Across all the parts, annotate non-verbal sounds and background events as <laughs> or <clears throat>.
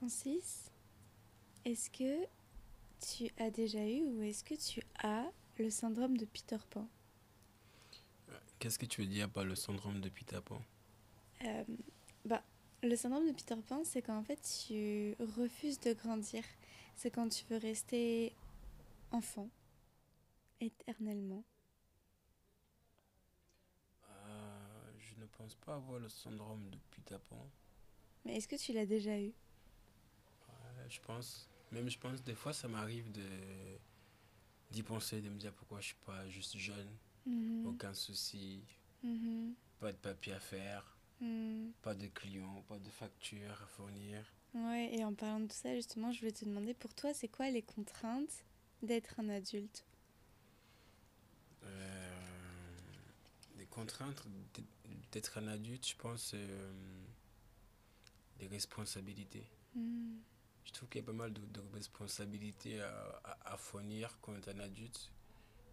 Francis, est-ce que tu as déjà eu ou est-ce que tu as le syndrome de Peter Pan Qu'est-ce que tu veux dire par le syndrome de Peter Pan Euh, bah, le syndrome de Peter Pan, c'est quand en fait tu refuses de grandir. C'est quand tu veux rester enfant éternellement. Euh, Je ne pense pas avoir le syndrome de Peter Pan. Mais est-ce que tu l'as déjà eu je pense. Même je pense, des fois, ça m'arrive de d'y penser, de me dire pourquoi je suis pas juste jeune, Mhm, aucun souci, mhm, pas de papier à faire, mhm. pas de clients, pas de factures à fournir. Ouais, et en parlant de tout ça, justement, je voulais te demander pour toi, c'est quoi les contraintes d'être un adulte? Euh, des contraintes d'être- un adulte, je pense, euh, des responsabilités. Je trouve qu'il y a pas mal de, de responsabilités à, à, à fournir quand on est un adulte.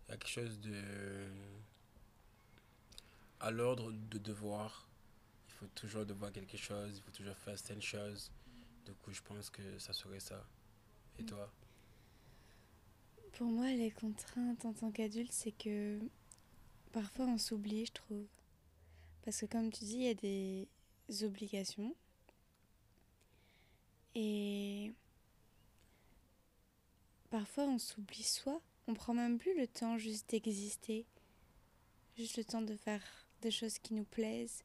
Il y a quelque chose de. à l'ordre de devoir. Il faut toujours devoir quelque chose, il faut toujours faire certaines choses. Du coup, je pense que ça serait ça. Et toi? Pour moi, les contraintes en tant qu'adulte, c'est que parfois on s'oublie, je trouve. Parce que comme tu dis, il y a des obligations. Et parfois on s'oublie soi. On prend même plus le temps juste d'exister. Juste le temps de faire des choses qui nous plaisent.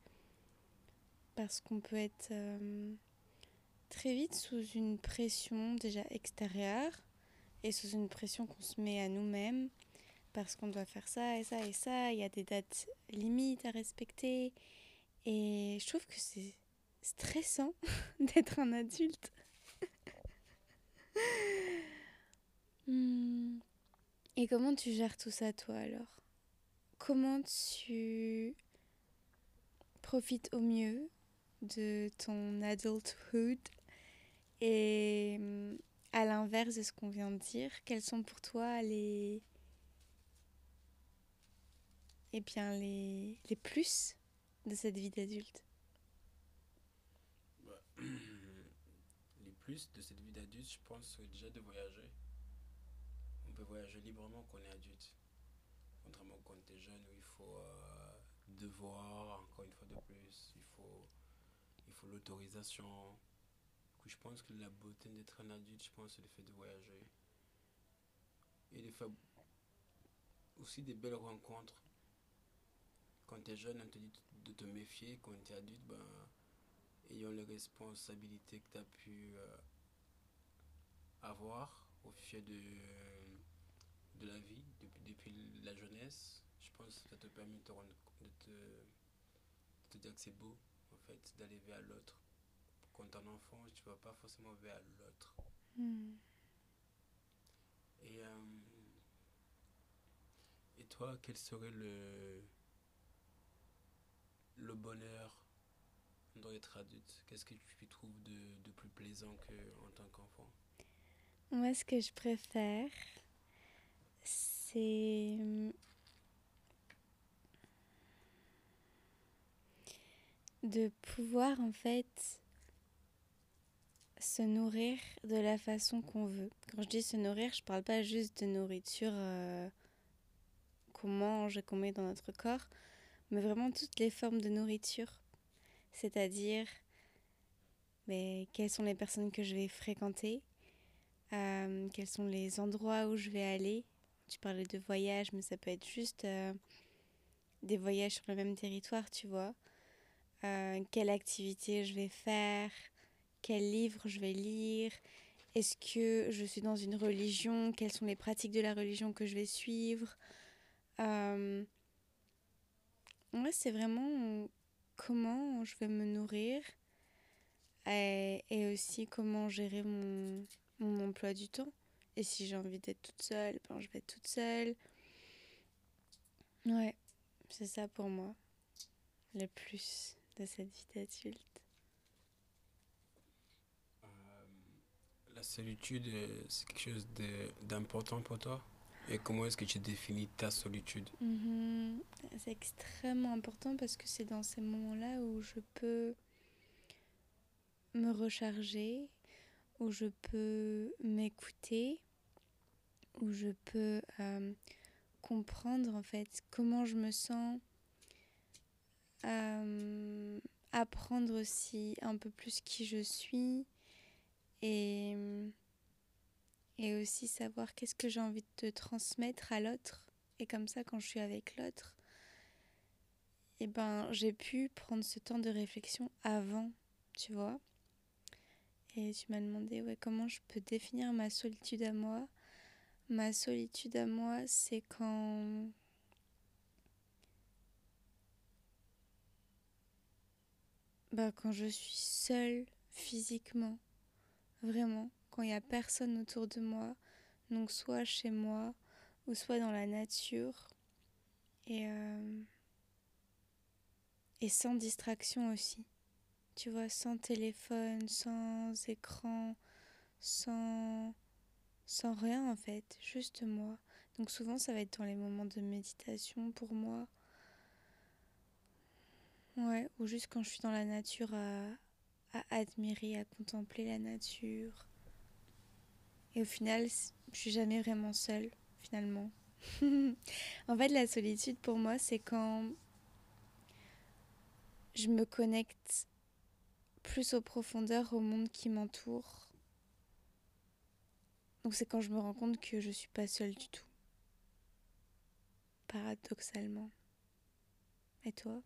Parce qu'on peut être euh, très vite sous une pression déjà extérieure et sous une pression qu'on se met à nous-mêmes parce qu'on doit faire ça et ça et ça. Il y a des dates limites à respecter. Et je trouve que c'est stressant <laughs> d'être un adulte. Hmm. Et comment tu gères tout ça, toi, alors? Comment tu profites au mieux de ton adulthood? Et hum, à l'inverse de ce qu'on vient de dire, quels sont pour toi les eh bien les, les plus de cette vie d'adulte? Bah, <clears throat> plus de cette vie d'adulte, je pense, déjà de voyager. On peut voyager librement quand on est adulte. Contrairement quand on est jeune où il faut euh, devoir, encore une fois de plus, il faut il faut l'autorisation. Je pense que la beauté d'être un adulte, je pense, c'est le fait de voyager. Et de faire aussi des belles rencontres. Quand tu es jeune, on te dit de te méfier. Quand tu es adulte, ben, ayant les responsabilités que tu as pu euh, avoir au fil de, de la vie, depuis, depuis la jeunesse, je pense que ça te permet de te, rendre, de te, de te dire que c'est beau, en fait, d'aller vers l'autre. Quand tu es un enfant, tu vas pas forcément vers l'autre. Hmm. Et, euh, et toi, quel serait le, le bonheur d'être adulte Qu'est-ce que tu trouves de, de plus plaisant qu'en tant qu'enfant? Moi, ce que je préfère, c'est hum, de pouvoir en fait se nourrir de la façon qu'on veut. Quand je dis se nourrir, je parle pas juste de nourriture euh, qu'on mange et qu'on met dans notre corps, mais vraiment toutes les formes de nourriture. C'est-à-dire, mais quelles sont les personnes que je vais fréquenter, euh, quels sont les endroits où je vais aller? Tu parlais de voyage, mais ça peut être juste euh, des voyages sur le même territoire, tu vois. Euh, quelle activité je vais faire, quel livre je vais lire, est-ce que je suis dans une religion, quelles sont les pratiques de la religion que je vais suivre? Ouais, c'est vraiment comment je vais me nourrir et, aussi comment gérer mon, emploi du temps. Et si j'ai envie d'être toute seule, ben je vais être toute seule. Ouais, c'est ça pour moi, le plus de cette vie d'adulte. Euh, La solitude, euh, c'est quelque chose d'important pour toi? Et comment est-ce que tu définis ta solitude Mhm. C'est extrêmement important parce que c'est dans ces moments-là où je peux me recharger, où je peux m'écouter, où je peux euh, comprendre en fait comment je me sens, euh, apprendre aussi un peu plus qui je suis et, et aussi savoir qu'est-ce que j'ai envie de transmettre à l'autre. Et comme ça, quand je suis avec l'autre, eh ben, j'ai pu prendre ce temps de réflexion avant, tu vois. Et tu m'as demandé ouais, comment je peux définir ma solitude à moi? Ma solitude à moi, c'est quand bah, quand je suis seule physiquement, vraiment, quand il n'y a personne autour de moi, donc soit chez moi ou soit dans la nature, et, euh, et sans distraction aussi, tu vois, sans téléphone, sans écran, sans, sans rien en fait, juste moi. Donc souvent ça va être dans les moments de méditation pour moi Ouais, ou juste quand je suis dans la nature à, à admirer, à contempler la nature. Et au final, je suis jamais vraiment seule, finalement. <laughs> en fait, la solitude pour moi, c'est quand je me connecte plus aux profondeurs, au monde qui m'entoure. Donc c'est quand je me rends compte que je suis pas seule du tout. Paradoxalement. Et toi?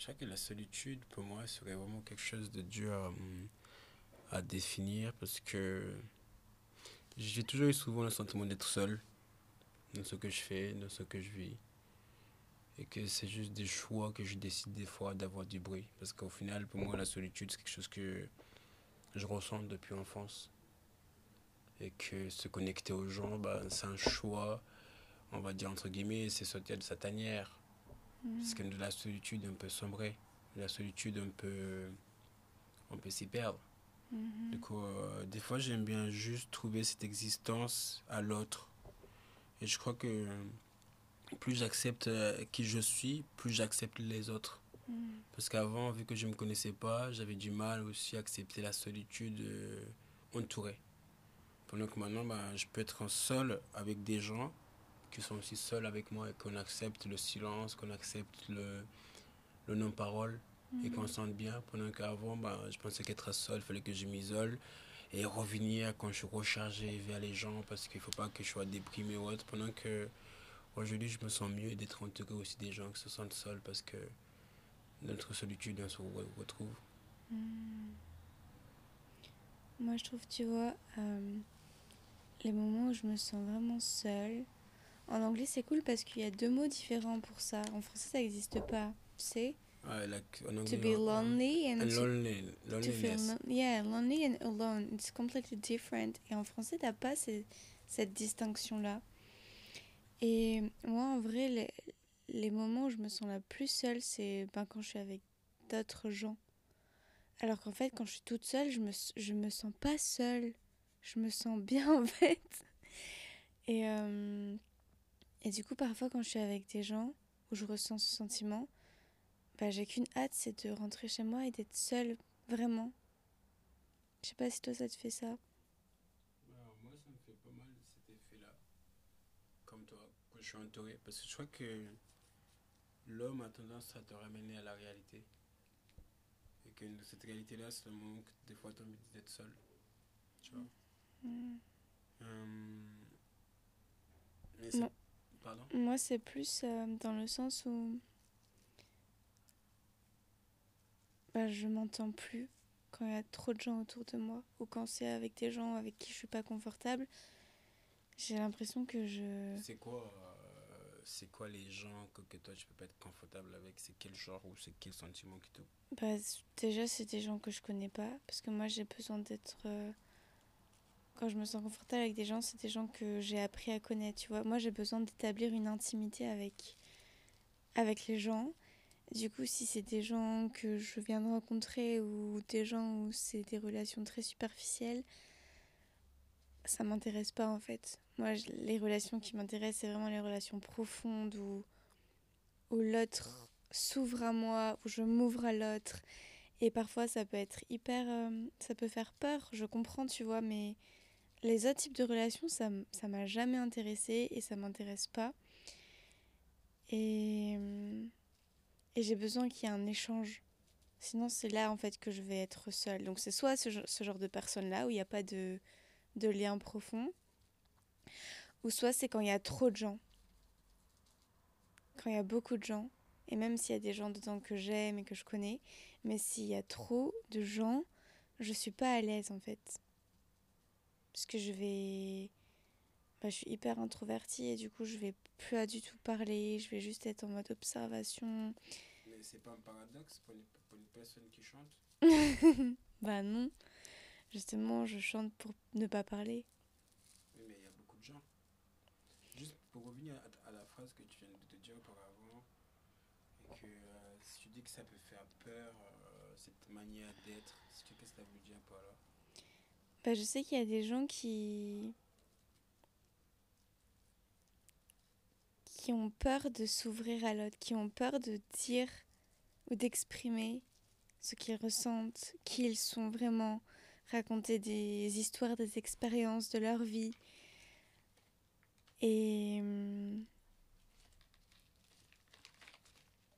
Je crois que la solitude, pour moi, serait vraiment quelque chose de dur à, à définir parce que j'ai toujours eu souvent le sentiment d'être seul dans ce que je fais, dans ce que je vis. Et que c'est juste des choix que je décide des fois d'avoir du bruit. Parce qu'au final, pour moi, la solitude, c'est quelque chose que je ressens depuis l'enfance. Et que se connecter aux gens, bah, c'est un choix, on va dire entre guillemets, c'est sortir de sa tanière. Parce que de la solitude, on peut sombrer. De la solitude, on peut, on peut s'y perdre. Mhm. Du coup, euh, des fois, j'aime bien juste trouver cette existence à l'autre. Et je crois que plus j'accepte euh, qui je suis, plus j'accepte les autres. Mhm. Parce qu'avant, vu que je ne me connaissais pas, j'avais du mal aussi à accepter la solitude euh, entourée. Pendant que maintenant, bah, je peux être en seul avec des gens qui sont aussi seuls avec moi et qu'on accepte le silence, qu'on accepte le, le non-parole et qu'on se sente bien. Pendant qu'avant, bah, je pensais qu'être seul, il fallait que je m'isole et revenir quand je suis rechargé vers les gens parce qu'il ne faut pas que je sois déprimé ou autre. Pendant que aujourd'hui, je me sens mieux d'être entouré aussi des gens qui se sentent seuls parce que notre solitude, on se retrouve. Mhm. Moi, je trouve, tu vois, euh, les moments où je me sens vraiment seule, en anglais, c'est cool parce qu'il y a deux mots différents pour ça. En français, ça n'existe pas. Tu sais like, To be on- lonely and and to, feel yeah, lonely and alone. It's completely different. Et en français, t'as pas ce- cette distinction-là. Et moi, en vrai, les, les moments où je me sens la plus seule, c'est ben, quand je suis avec d'autres gens. Alors qu'en fait, quand je suis toute seule, je me, je me sens pas seule. Je me sens bien, <laughs> en fait. Et, euh, et du coup, parfois, quand je suis avec des gens où je ressens ce sentiment, bah, j'ai qu'une hâte, c'est de rentrer chez moi et d'être seule, vraiment. Je sais pas si toi, ça te fait ça. Alors, moi, ça me fait pas mal cet effet-là. Comme toi, quand je suis entouré. Parce que je crois que l'homme a tendance à te ramener à la réalité. Et que cette réalité-là, c'est le moment que des fois tu as envie d'être seul. Tu vois? Mm. Hum, mais c'est- Moi- Pardon Moi, c'est plus euh, dans le sens où bah, je m'entends plus quand il y a trop de gens autour de moi ou quand c'est avec des gens avec qui je suis pas confortable. J'ai l'impression que je. C'est quoi, euh, c'est quoi les gens que, que toi tu peux pas être confortable avec? C'est quel genre ou c'est quel sentiment qui te. Bah, déjà, c'est des gens que je connais pas parce que moi, j'ai besoin d'être. euh, Quand je me sens confortable avec des gens, c'est des gens que j'ai appris à connaître, tu vois. Moi, j'ai besoin d'établir une intimité avec, avec les gens. Du coup, si c'est des gens que je viens de rencontrer ou des gens où c'est des relations très superficielles, ça m'intéresse pas en fait. Moi, les relations qui m'intéressent, c'est vraiment les relations profondes où, où l'autre s'ouvre à moi, où je m'ouvre à l'autre Et parfois, ça peut être hyper. euh, ça peut faire peur, je comprends, tu vois, mais les autres types de relations, ça m'a jamais intéressée et ça m'intéresse pas. Et, euh, et j'ai besoin qu'il y ait un échange. Sinon, c'est là, en fait, que je vais être seule. Donc, c'est soit ce, gen- ce genre de personne-là où il n'y a pas de, de lien profond, ou soit c'est quand il y a trop de gens. Quand il y a beaucoup de gens. Et même s'il y a des gens dedans que j'aime et que je connais, mais s'il y a trop de gens, je suis pas à l'aise en fait. Parce que je vais. Bah, je suis hyper introvertie et du coup, je vais plus à du tout parler, je vais juste être en mode observation. Mais c'est pas un paradoxe pour une, pour une personne qui chante <laughs> Bah non. Justement, je chante pour ne pas parler. Oui, mais il y a beaucoup de gens. Juste pour revenir à, à la phrase que tu viens de te dire auparavant, et que euh, si tu dis que ça peut faire peur, euh, cette manière d'être, qu'est-ce que ça veut dire par là Bah, je sais qu'il y a des gens qui. qui ont peur de s'ouvrir à l'autre, qui ont peur de dire ou d'exprimer ce qu'ils ressentent, qui ils sont vraiment, raconter des histoires, des expériences de leur vie. Et.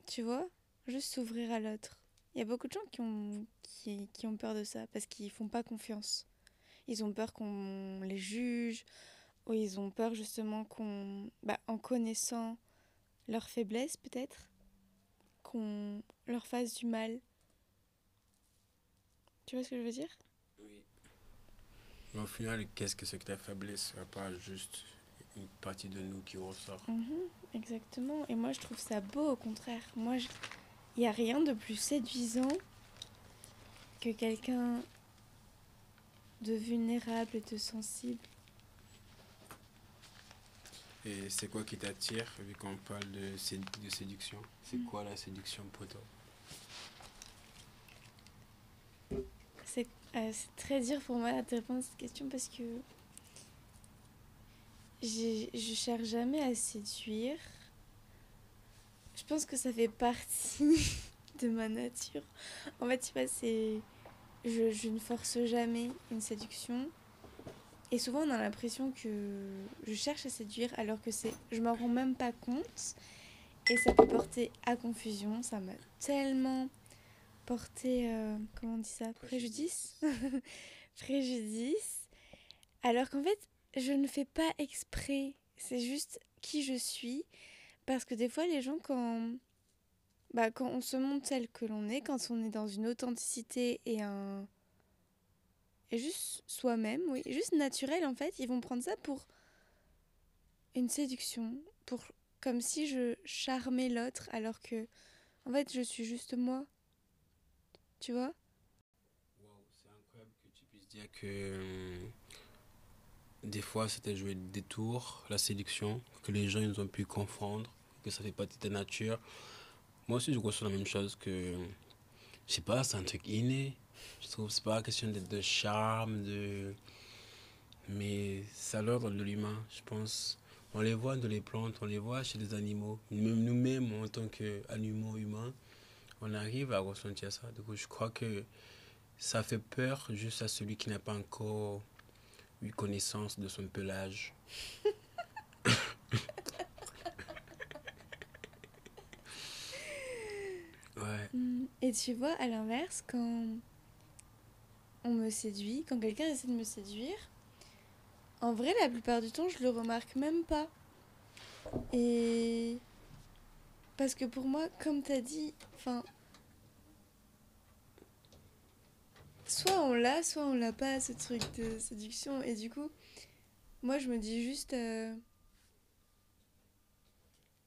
Tu vois, juste s'ouvrir à l'autre. Il y a beaucoup de gens qui ont, qui, qui ont peur de ça parce qu'ils font pas confiance. Ils ont peur qu'on les juge, ou ils ont peur justement qu'on, bah, en connaissant leurs faiblesses peut-être, qu'on leur fasse du mal. Tu vois ce que je veux dire? Oui. Mais au final, qu'est-ce que c'est que ta faiblesse? À part juste une partie de nous qui ressort Mhm, Exactement. Et moi je trouve ça beau au contraire. Moi, je- il n'y a rien de plus séduisant que quelqu'un de vulnérable et de sensible. Et c'est quoi qui t'attire, vu qu'on parle de, sé- de séduction? C'est Mm. quoi la séduction pour toi? C'est euh, c'est très dur pour moi de répondre à cette question parce que je cherche jamais à séduire. Je pense que ça fait partie <laughs> de ma nature. En fait, tu vois, c'est. Je, ne force jamais une séduction. Et souvent, on a l'impression que je cherche à séduire alors que c'est. Je m'en rends même pas compte. Et ça peut porter à confusion. Ça m'a tellement porté. euh, comment on dit ça Préjudice <laughs> Préjudice. Alors qu'en fait, je ne fais pas exprès. C'est juste qui je suis. Parce que des fois, les gens, quand, bah, quand on se montre tel que l'on est, quand on est dans une authenticité et un. Et juste soi-même, oui, juste naturel en fait, ils vont prendre ça pour une séduction, pour comme si je charmais l'autre alors que en fait je suis juste moi. Tu vois? Wow, c'est incroyable que tu puisses dire que euh, des fois c'était jouer des tours, la séduction, que les gens ils ont pu confondre, que ça fait partie de ta nature. Moi aussi je ressens la même chose que, je sais pas, c'est un truc inné. Je trouve que c'est pas question de, de charme, de... mais c'est à l'ordre de l'humain, je pense. On les voit dans les plantes, on les voit chez les animaux. Même nous-mêmes, en tant qu'animaux humains, on arrive à ressentir ça. Du coup, je crois que ça fait peur juste à celui qui n'a pas encore eu connaissance de son pelage. <laughs> ouais. Et tu vois, à l'inverse, quand on me séduit, quand quelqu'un essaie de me séduire, en vrai, la plupart du temps, je le remarque même pas. Et. Parce que pour moi, comme t'as dit, enfin. Soit on l'a, soit on l'a pas, ce truc de séduction. Et du coup, moi, je me dis juste. euh,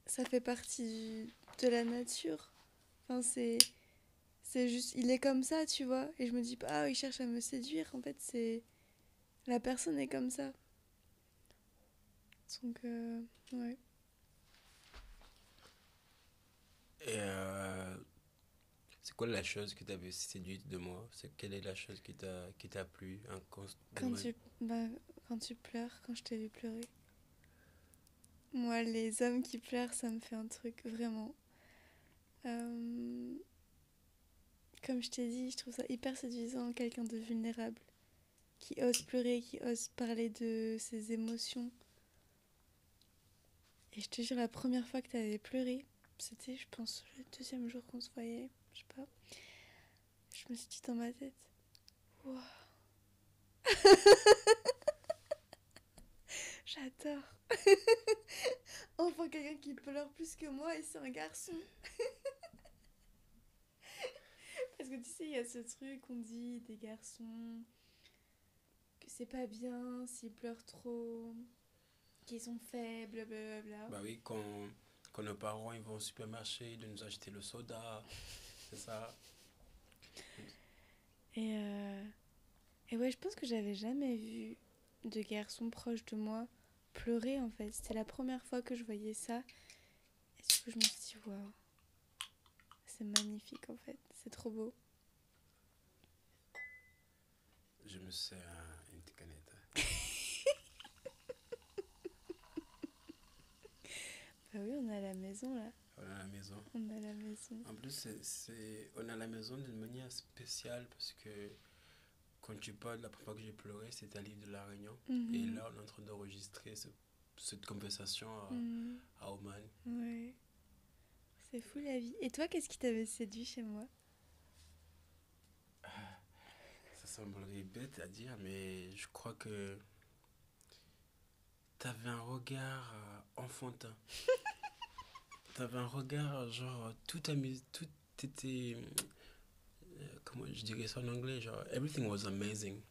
Ça fait partie de la nature. Enfin, c'est. C'est juste. Il est comme ça, tu vois. Et je me dis pas, ah, il cherche à me séduire. En fait, c'est. La personne est comme ça. Donc, euh, ouais. Et euh, c'est quoi la chose qui t'avait séduite de moi? C'est quelle est la chose qui t'a qui t'a plu Quand tu, bah, quand tu pleures, quand je t'ai vu pleurer. Moi, les hommes qui pleurent, ça me fait un truc vraiment. Euh, comme je t'ai dit, je trouve ça hyper séduisant, quelqu'un de vulnérable, qui ose pleurer, qui ose parler de ses émotions. Et je te jure, la première fois que tu avais pleuré, c'était, je pense, le deuxième jour qu'on se voyait, je sais pas. Je me suis dit dans ma tête, waouh! <laughs> J'adore. <laughs> enfin, quelqu'un qui pleure plus que moi et c'est un garçon. <laughs> Parce que tu sais, il y a ce truc qu'on dit des garçons que c'est pas bien s'ils pleurent trop, qu'ils sont faibles, blablabla. Bah oui, quand, quand nos parents ils vont au supermarché de nous acheter le soda, <laughs> c'est ça. Et, euh, et ouais, je pense que j'avais jamais vu de garçons proches de moi pleurer en fait. C'était la première fois que je voyais ça. Et du coup, je me suis dit, waouh, c'est magnifique en fait, c'est trop beau. Je me sers une canette. <laughs> bah oui, on est à la maison là. On est à la maison. On est à la maison. En plus, c'est, c'est, on est à la maison d'une manière spéciale parce que quand tu parles, la première fois que j'ai pleuré, c'était à l'île de la Réunion. Mhm. Et là, on est en train d'enregistrer ce- cette conversation à, Mhm. à Oman. Ouais. C'est fou la vie. Et toi, qu'est-ce qui t'avait séduit chez moi Ça semblerait bête à dire, mais je crois que t'avais un regard euh, enfantin. <laughs> t'avais un regard, genre, tout, amus tout était. euh, comment je dirais ça en anglais Genre, everything was amazing.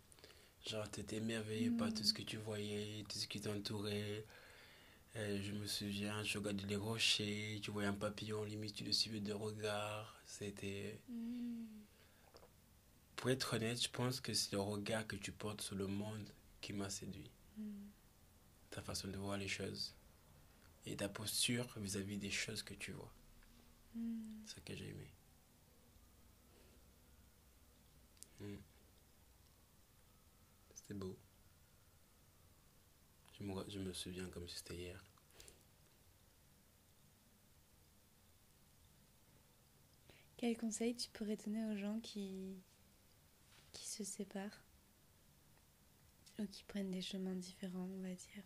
Genre, t'étais émerveillé par tout ce que tu voyais, tout ce qui t'entourait. Euh, je me souviens, je regardais les rochers, tu voyais un papillon, limite, tu le suivais de regard. C'était. Pour être honnête, je pense que c'est le regard que tu portes sur le monde qui m'a séduit. Ta façon de voir les choses. Et ta posture vis-à-vis des choses que tu vois. C'est ce que j'ai aimé. Mm. C'était beau. Je me, je me souviens comme si c'était hier. Quel conseil tu pourrais donner aux gens qui se séparent ou qui prennent des chemins différents, on va dire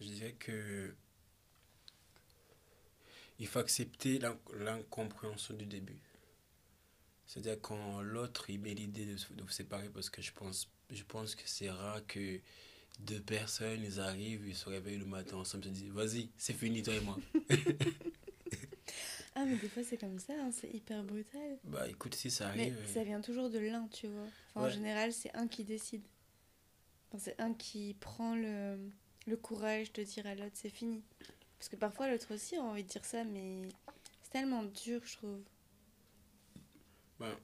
Je dirais que il faut accepter l'in- l'incompréhension du début. C'est-à-dire quand l'autre il met l'idée de, se- de vous séparer parce que je pense, je pense que c'est rare que deux personnes ils arrivent, ils se réveillent le matin ensemble, ils se disent vas-y, c'est fini toi et moi. <laughs> Ah, mais des fois c'est comme ça, hein, c'est hyper brutal. bah écoute, si ça Mais arrive. ça vient toujours de l'un, tu vois. Enfin, En général, c'est un qui décide. Enfin, c'est un qui prend le, le courage de dire à l'autre c'est fini. Parce que parfois l'autre aussi a envie de dire ça, mais c'est tellement dur, je trouve. Ben,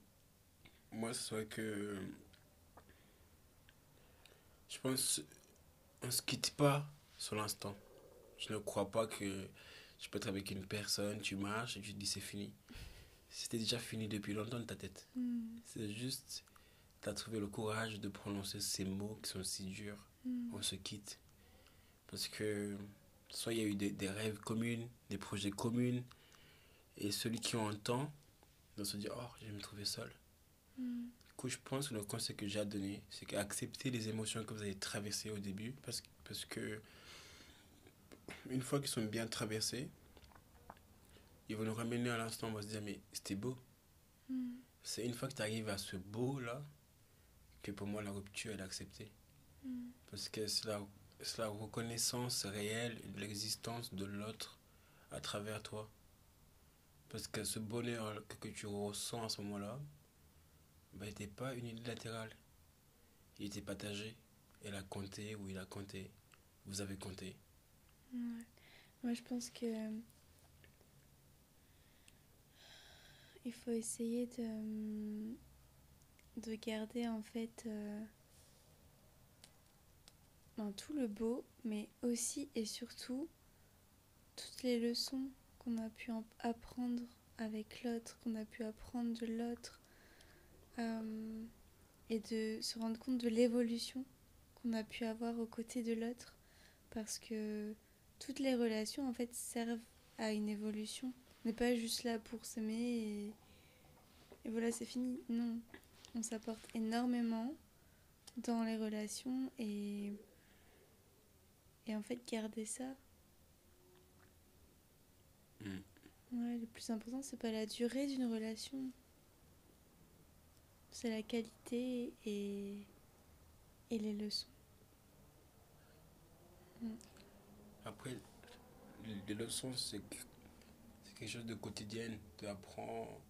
moi, c'est vrai que. Je pense. On se quitte pas sur l'instant. Je ne crois pas que je peux être avec une personne, tu marches et tu te dis c'est fini. C'était déjà fini depuis longtemps dans ta tête. C'est juste. Tu as trouvé le courage de prononcer ces mots qui sont si durs. On se quitte. Parce que. Soit il y a eu des, des rêves communs, des projets communs. Et celui qui entend de se dire, oh, je vais me trouver seul. Du coup, je pense que le conseil que j'ai à donner, c'est qu'accepter les émotions que vous avez traversées au début, parce, parce que une fois qu'ils sont bien traversés, ils vont nous ramener à l'instant, on va se dire, mais c'était beau. C'est une fois que tu arrives à ce beau-là, que pour moi, la rupture, elle est acceptée. Parce que c'est la, la reconnaissance réelle de l'existence de l'autre à travers toi. Parce que ce bonheur que, que tu ressens à ce moment-là, bah, il n'était pas unilatéral. Il était partagé. Elle a compté ou il a compté. Vous avez compté. Moi, je pense que il faut essayer de de garder en fait euh, ben, tout le beau, mais aussi et surtout toutes les leçons qu'on a pu en- apprendre avec l'autre, qu'on a pu apprendre de l'autre, euh, et de se rendre compte de l'évolution qu'on a pu avoir aux côtés de l'autre, parce que toutes les relations en fait servent à une évolution. On n'est pas juste là pour s'aimer et, et voilà, c'est fini. Non, on s'apporte énormément dans les relations et, et en fait garder ça. Mm. Ouais, le plus important, c'est pas la durée d'une relation. C'est la qualité et, et les leçons. Après, les leçons, c'est quelque chose de quotidien. Tu apprends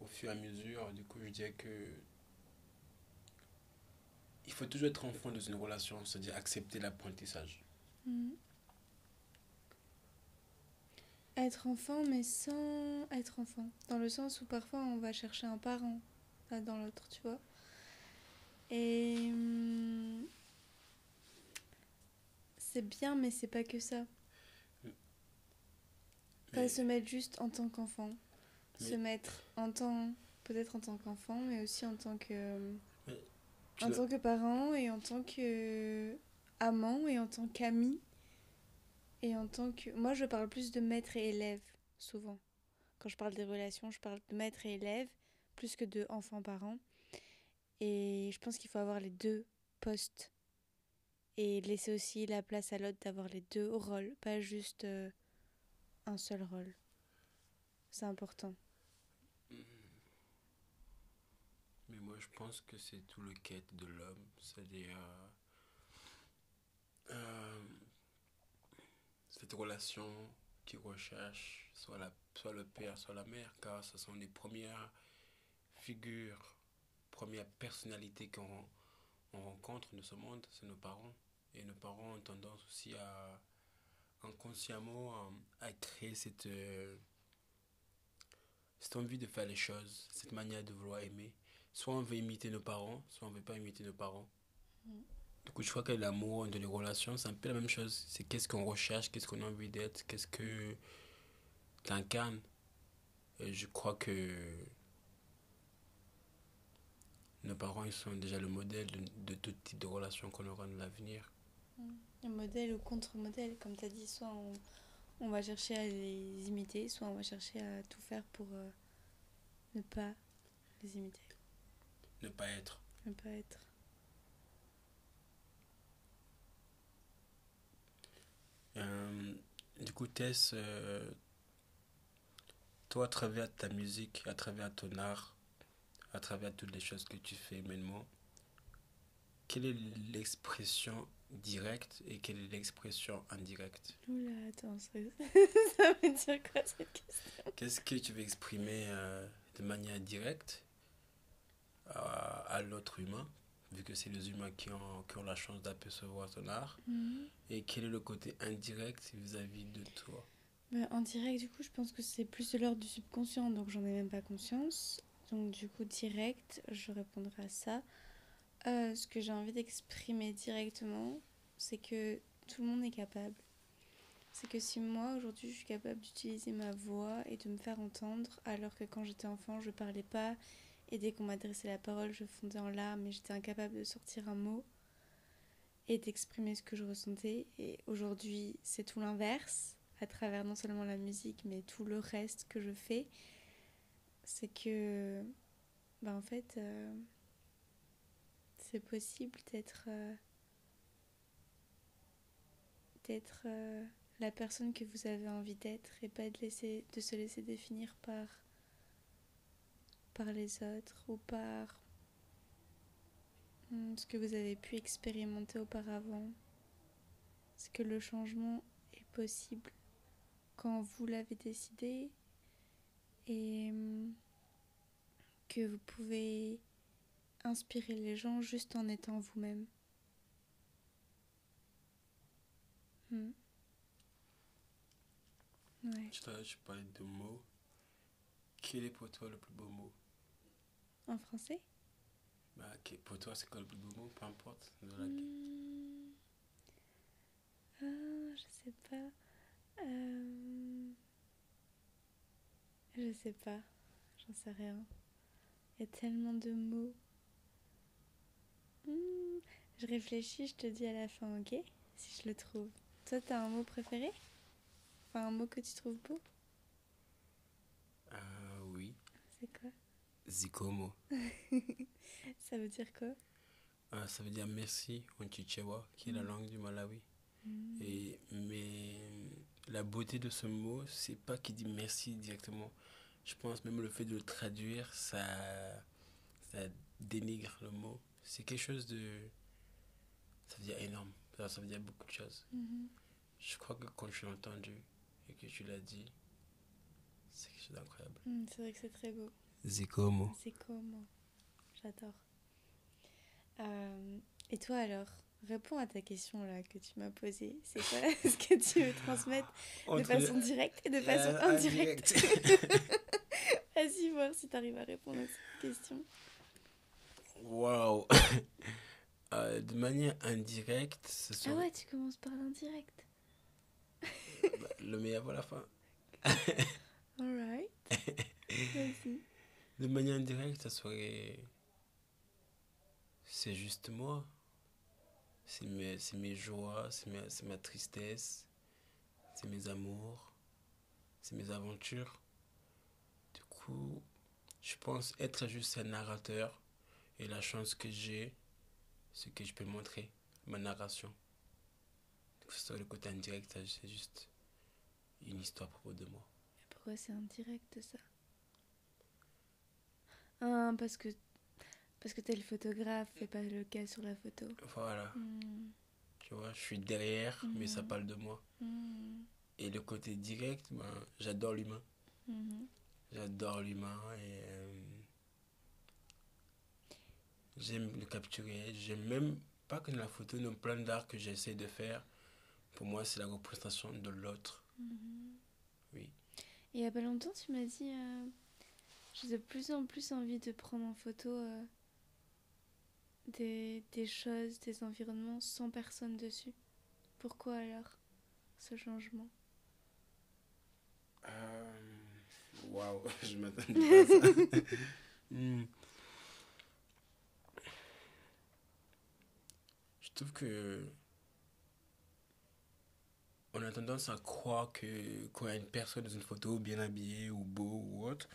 au fur et à mesure. Du coup, je dirais que il faut toujours être enfant dans une relation, c'est-à-dire accepter l'apprentissage. Mhm. Être enfant, mais sans être enfant. Dans le sens où parfois on va chercher un parent dans l'autre, tu vois. Et hum, c'est bien, mais c'est pas que ça. Pas Mais- se mettre juste en tant qu'enfant. Se mettre en tant, peut-être en tant qu'enfant, mais aussi en tant que, Mais en tant que parent et en tant que amant et en tant qu'ami et en tant que. Moi, je parle plus de maître et élève souvent. Quand je parle des relations, je parle de maître et élève plus que de enfant-parent. Et je pense qu'il faut avoir les deux postes et laisser aussi la place à l'autre d'avoir les deux rôles, pas juste euh, un seul rôle. C'est important. Mais moi, je pense que c'est tout le quête de l'homme. C'est-à-dire. euh, euh, cette relation qui recherche soit, la, soit le père, soit la mère, car ce sont les premières figures, premières personnalités qu'on on rencontre dans ce monde, c'est nos parents. Et nos parents ont tendance aussi à, inconsciemment, à, créer cette. euh, cette envie de faire les choses, cette manière de vouloir aimer. Soit on veut imiter nos parents, soit on veut pas imiter nos parents. Mm. Du coup, je crois que l'amour de les relations, c'est un peu la même chose. C'est qu'est-ce qu'on recherche, qu'est-ce qu'on a envie d'être, qu'est-ce que tu incarnes. Et je crois que nos parents, ils sont déjà le modèle de, de tout type de relation qu'on aura dans l'avenir. Un modèle ou contre-modèle, comme tu as dit, soit on, on va chercher à les imiter, soit on va chercher à tout faire pour euh, ne pas les imiter, Ne pas être. ne pas être. Euh, du coup, Tess, euh, toi, à travers ta musique, à travers ton art, à travers toutes les choses que tu fais maintenant, quelle est l'expression directe et quelle est l'expression indirecte? Oula, attends, <laughs> ça, veut dire quoi cette question? Qu'est-ce que tu veux exprimer euh, de manière directe à, à l'autre humain, vu que c'est les humains qui ont, qui ont la chance d'apercevoir ton art? Et quel est le côté indirect vis-à-vis de toi? Bah, En direct, du coup, je pense que c'est plus de l'ordre du subconscient, donc j'en ai même pas conscience. Donc, du coup, direct, je répondrai à ça. Euh, ce que j'ai envie d'exprimer directement, c'est que tout le monde est capable. C'est que si moi, aujourd'hui, je suis capable d'utiliser ma voix et de me faire entendre, alors que quand j'étais enfant, je parlais pas, et dès qu'on m'adressait la parole, je fondais en larmes et j'étais incapable de sortir un mot et d'exprimer ce que je ressentais. Et aujourd'hui, c'est tout l'inverse, à travers non seulement la musique, mais tout le reste que je fais. C'est que, bah en fait, euh, c'est possible d'être euh, d'être euh, la personne que vous avez envie d'être et pas de, laisser, de se laisser définir par, par les autres ou par hum, ce que vous avez pu expérimenter auparavant. C'est que le changement est possible quand vous l'avez décidé et hum, que vous pouvez inspirer les gens juste en étant vous-même. Hmm. Ouais. Tu parlais de mots. Quel est pour toi le plus beau mot? En français? Bah, Pour toi, c'est quoi le plus beau mot? Peu importe. de la- Hmm. Ah, je sais pas. Euh, Je sais pas. J'en sais rien. Il y a tellement de mots. Hmm, Je réfléchis, je te dis à la fin, ok? Si je le trouve. Toi, t'as un mot préféré? Enfin, un mot que tu trouves beau? Zikomo. <laughs> Ça veut dire quoi? Ah, ça veut dire merci en Chichewa, qui est la Mm. langue du Malawi. Mm. Et, mais la beauté de ce mot, c'est pas qu'il dit merci directement. Je pense même le fait de le traduire, ça, ça dénigre le mot. C'est quelque chose de. Ça veut dire énorme. Ça, ça veut dire beaucoup de choses. Mhm. Je crois que quand je l'ai entendu et que tu l'as dit, c'est quelque chose d'incroyable. Mm, C'est vrai que c'est très beau. Zikomo. C'est comment J'adore. Euh, et toi alors Réponds à ta question là que tu m'as posée. C'est quoi <laughs> ce que tu veux transmettre de façon directe et de façon indirecte? <laughs> Vas-y voir si tu arrives à répondre à cette question. Waouh! <laughs> Euh, de manière indirecte, ce Ah serait ouais, tu commences par l'indirect. bah, le meilleur pour la fin. <laughs> Alright. Vas-y. De manière indirecte, ça serait. C'est juste moi. C'est mes, mes joies, c'est ma tristesse, c'est mes amours, c'est mes aventures. Du coup, je pense être juste un narrateur et la chance que j'ai, c'est que je peux montrer ma narration. Ça serait le côté indirect, c'est juste une histoire à propos de moi. Pourquoi c'est indirect ça? Ah, parce que parce que t'es le photographe et pas le cas sur la photo. Voilà. Hmm, Tu vois, je suis derrière, mais ça Mhm. parle de moi. hmm, Et le côté direct, ben, j'adore l'humain. J'adore l'humain et euh, j'aime le capturer. J'aime même pas que dans la photo, dans plein d'art que j'essaie de faire. Pour moi, c'est la représentation de l'autre. Mhm. Oui. Et il y a pas longtemps, tu m'as dit euh, j'ai de plus en plus envie de prendre en photo euh, des, des choses, des environnements sans personne dessus. Pourquoi alors ce changement? Euh, Waouh, <laughs> je m'attendais pas à ça. <laughs> Hmm. Que on a tendance à croire que quand une personne dans une photo bien habillée ou beau ou autre,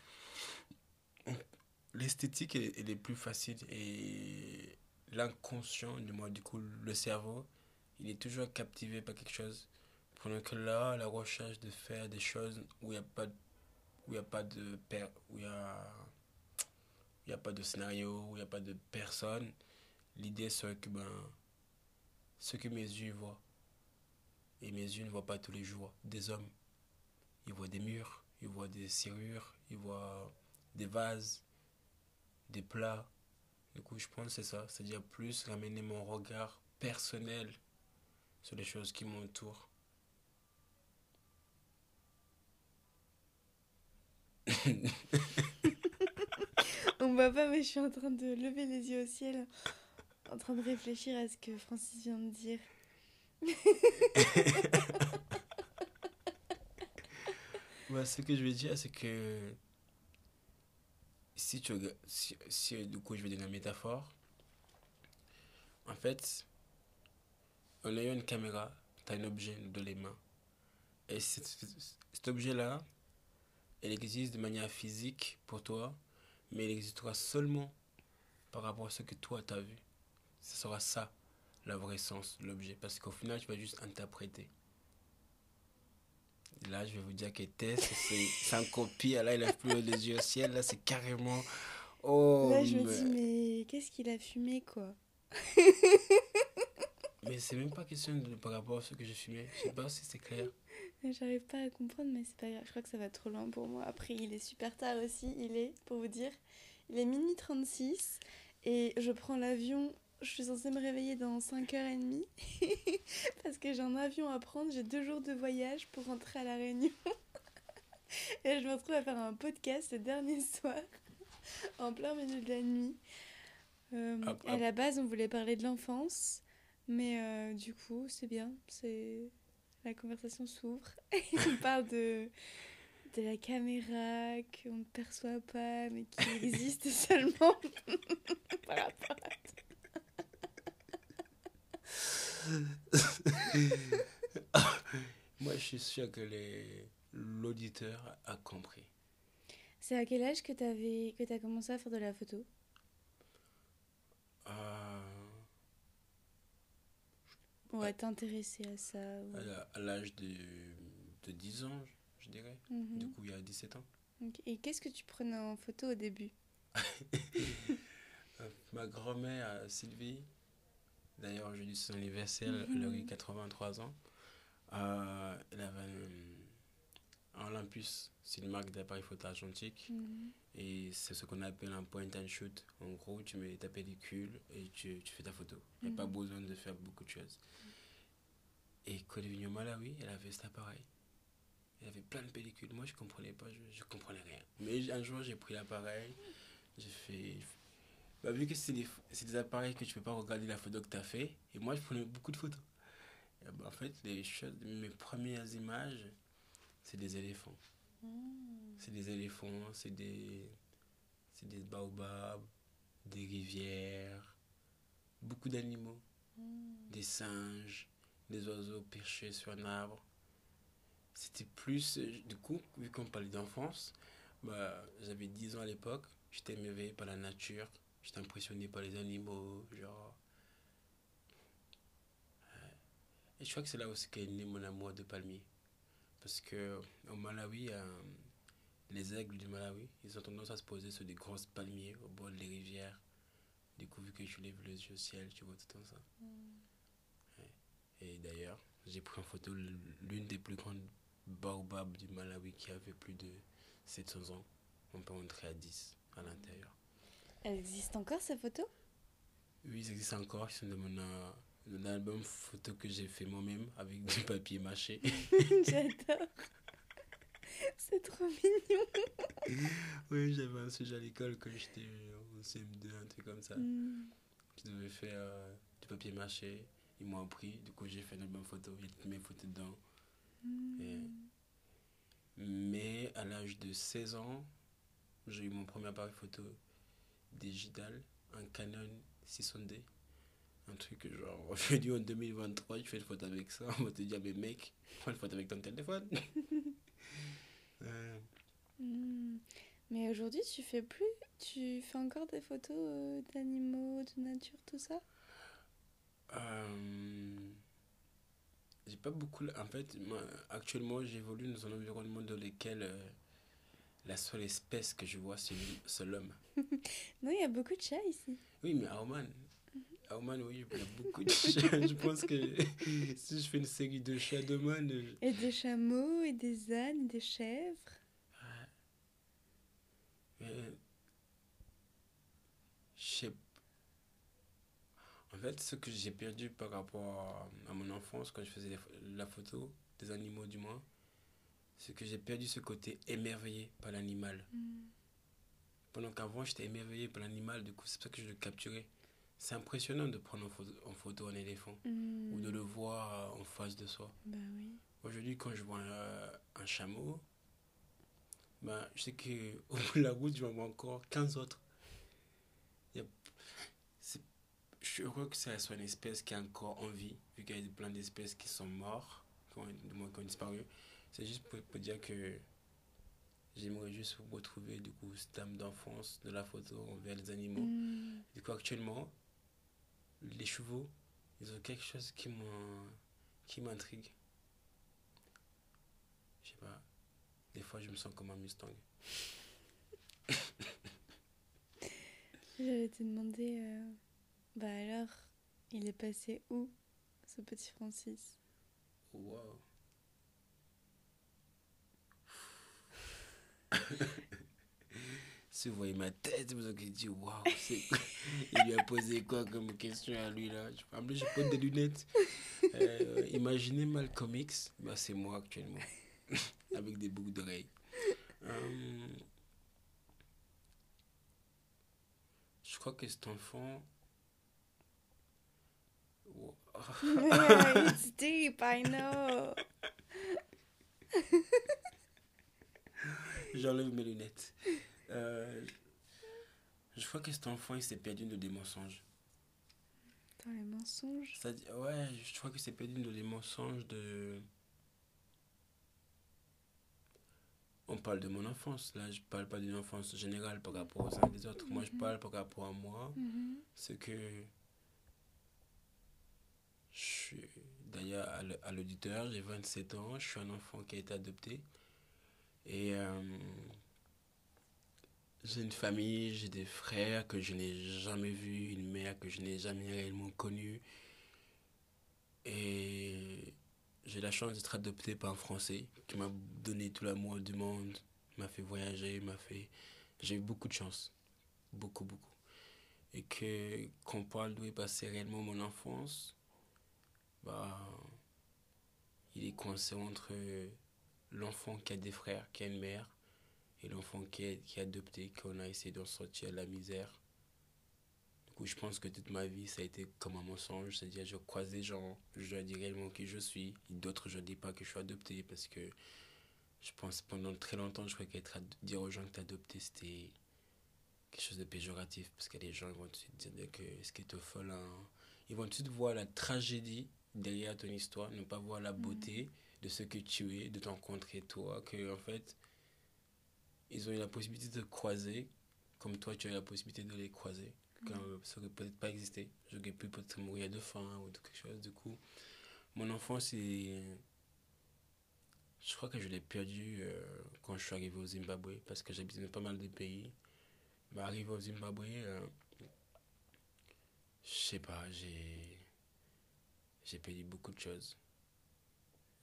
l'esthétique elle est plus facile et l'inconscient du moins du coup le cerveau il est toujours captivé par quelque chose. Pendant que là la recherche de faire des choses où il n'y a pas de où y a pas de per- où il y a il y a pas de scénario où il n'y a pas de personne l'idée serait que ben ce que mes yeux voient. Et mes yeux ne voient pas tous les jours des hommes. Ils voient des murs ils voient des serrures ils voient des vases des plats. Du coup je pense que c'est ça. C'est à dire plus ramener mon regard personnel sur les choses qui m'entourent. <laughs> On voit pas, mais je suis en train de lever les yeux au ciel, en train de réfléchir à ce que Francis vient de dire. Ouais, <laughs> ce que je veux dire, c'est que si tu si, du coup je vais donner une métaphore, en fait, en ayant une caméra, tu as un objet dans les mains. Et cet, objet-là, il existe de manière physique pour toi, mais il existera seulement par rapport à ce que toi tu as vu. Ce sera ça, la vraie sens l'objet. Parce qu'au final, tu vas juste interpréter. Là, je vais vous dire que Tess, c'est un copie. Là, il a plus les yeux au ciel. Là, c'est carrément. Oh, Là, je me dis, mais qu'est-ce qu'il a fumé, quoi? <laughs> Mais c'est même pas question de par rapport à ce que j'ai fumé. Je sais pas si c'est clair. J'arrive pas à comprendre, mais c'est pas grave. Je crois que ça va trop loin pour moi. Après, il est super tard aussi. Il est, pour vous dire, il est minuit 36 et je prends l'avion. Je suis censée me réveiller dans 5h30 <laughs> parce que j'ai un avion à prendre. J'ai deux jours de voyage pour rentrer à La Réunion. <laughs> et je me retrouve à faire un podcast le dernier <laughs> soir, en plein milieu de la nuit. Euh, Hop, à la base, on voulait parler de l'enfance, mais euh, du coup, c'est bien. C'est la conversation s'ouvre. on parle de, de la caméra qu'on ne perçoit pas, mais qui existe seulement par rapport à <laughs> Moi, je suis sûr que l'auditeur a compris. C'est à quel âge que tu as commencé à faire de la photo? Euh, Ou à t'intéresser à ça ou- à l'âge de, de 10 ans, je dirais. Mhm. Du coup, il y a 17 ans. Et qu'est-ce que tu prenais en photo au début? <laughs> Euh, Ma grand-mère, euh, Sylvie, d'ailleurs aujourd'hui c'est son anniversaire, Mhm. elle aurait 83 ans. Euh, elle avait un, Olympus, c'est une marque d'appareil photo argentique. Mhm. Et c'est ce qu'on appelle un point and shoot. En gros, tu mets ta pellicule et tu, tu fais ta photo. Il n'y a pas Mhm. besoin de faire beaucoup de choses. Et elle au Malawi, elle avait cet appareil. Elle avait plein de pellicules. Moi, je comprenais pas, je, je comprenais rien. Mais un jour, j'ai pris l'appareil, j'ai fait. Bah, vu que c'est des, c'est des appareils que tu peux pas regarder la photo que tu as fait, et moi, je prenais beaucoup de photos. Et bah, en fait, les choses, mes premières images, c'est des éléphants. Mhm. C'est des éléphants, c'est des, c'est des baobabs, des rivières, beaucoup d'animaux, Mhm. des singes, des oiseaux perchés sur un arbre. C'était plus, euh, du coup, vu qu'on parlait d'enfance, bah, j'avais 10 ans à l'époque, j'étais émerveillé par la nature, j'étais impressionné par les animaux, genre... Ouais. Et je crois que c'est là aussi qu'est né mon amour de palmier. Parce que au Malawi, euh, les aigles du Malawi, ils ont tendance à se poser sur des grosses palmiers au bord des rivières. Du coup, vu que je lève les yeux au ciel, tu vois tout ça. Et d'ailleurs, j'ai pris en photo l'une des plus grandes baobabs du Malawi qui avait plus de 700 ans. On peut entrer à 10 à l'intérieur. Elle existe encore sa photo Oui, ils existent encore. Sont dans mon, euh, mon album photo que j'ai fait moi-même avec du papier mâché. <laughs> J'adore. C'est trop mignon. oui, j'avais un sujet à l'école quand j'étais au CM2, un truc comme ça. Je devais faire euh, du papier mâché. Ils m'ont appris. Du coup, j'ai fait un album photo. Il y a toutes mes photos dedans. Et- Mais à l'âge de 16 ans, j'ai eu mon premier appareil photo digital, un Canon 600D. Un truc que genre, <laughs> aujourd'hui en 2023, tu fais une photo avec ça, <laughs> on va te dire, mais mec, prends une photo avec ton téléphone. <laughs> Euh, Mhm. Mais aujourd'hui, tu fais plus Tu fais encore des photos euh, d'animaux, de nature, tout ça? Euh, j'ai pas beaucoup. En fait, moi, actuellement, j'évolue dans un environnement dans lequel euh, la seule espèce que je vois, c'est l'homme. <laughs> Non, il y a beaucoup de chats ici. Oui, mais à Oman, à Oman, oui, il y a beaucoup de chats. <laughs> Je pense que si je fais une série de chats d'Oman, je- Et des chameaux, et des ânes, des chèvres. euh, je sais En fait, ce que j'ai perdu par rapport à, mon enfance, quand je faisais la photo des animaux, du moins, c'est que j'ai perdu ce côté émerveillé par l'animal. Pendant qu'avant, j'étais émerveillé par l'animal, du coup, c'est pour ça que je le capturais. C'est impressionnant de prendre en photo, en photo un éléphant Mhm. ou de le voir euh, en face de soi. Bah oui. Aujourd'hui, quand je vois un, un chameau, ben, je sais qu'au <laughs> bout de la route, je vais en voir encore 15 autres. Il y a- c'est- je suis heureux que ça soit une espèce qui est encore en vie, vu qu'il y a plein d'espèces qui sont mortes, ont, qui ont disparu. C'est juste pour, pour dire que j'aimerais juste retrouver du coup cette âme d'enfance de la photo envers les animaux. Mhm. Du coup, actuellement, les chevaux, ils ont quelque chose qui m'intrigue. Je sais pas. Des fois, je me sens comme un Mustang. <laughs> J'allais te demander, euh, bah alors, il est passé où, ce petit Francis? Wow. Si vous voyez ma tête, vous avez dit waouh, Il lui a posé quoi comme question à lui là? En plus, je porte des lunettes. Euh, imaginez Malcolm X, bah, c'est moi actuellement, <laughs> avec des boucles d'oreilles. Euh, je crois que cet enfant. Wow. It's deep, I know. J'enlève mes lunettes. Euh, je crois que cet enfant, il s'est perdu dans des mensonges. Dans les mensonges? Ça ouais, je crois que c'est perdu dans des mensonges de... on parle de mon enfance. Là, je parle pas d'une enfance générale par rapport aux uns des autres. Moi, je Mhm. parle par rapport à moi. Mhm. C'est que. Je suis. D'ailleurs, à l'auditeur, j'ai 27 ans. Je suis un enfant qui a été adopté. Et. euh, j'ai une famille, j'ai des frères que je n'ai jamais vus, une mère que je n'ai jamais réellement connue. Et j'ai la chance d'être adopté par un Français qui m'a donné tout l'amour du monde, m'a fait voyager, m'a fait... J'ai eu beaucoup de chance. Beaucoup, beaucoup. Et que qu'on parle d'où est passé réellement mon enfance, bah, il est coincé entre l'enfant qui a des frères, qui a une mère, et l'enfant qui est, qui adopté, qu'on a essayé d'en sortir de la misère. Du coup, je pense que toute ma vie, ça a été comme un mensonge. C'est-à-dire, je croise des gens, je leur dis réellement qui je suis. D'autres, je ne dis pas que je suis adopté parce que je pense pendant très longtemps, je croyais qu'être dire aux gens que tu adopté, c'était quelque chose de péjoratif. Parce que les gens ils vont tout de suite dire que ce qui est folle. hein. Ils vont tout de suite voir la tragédie derrière ton histoire, ne pas voir la beauté de ce que tu es, de t'encontrer toi. Que, en fait, ils ont eu la possibilité de te croiser comme toi tu as eu la possibilité de les croiser. Quand ça aurait peut-être pas existé. J'aurais pu peut-être mourir de faim ou de quelque chose. Du coup mon enfance c'est je crois que je l'ai perdu euh, quand je suis arrivé au Zimbabwe parce que j'habitais dans pas mal de pays. Mais arrivé au Zimbabwe euh, je sais pas j'ai j'ai perdu beaucoup de choses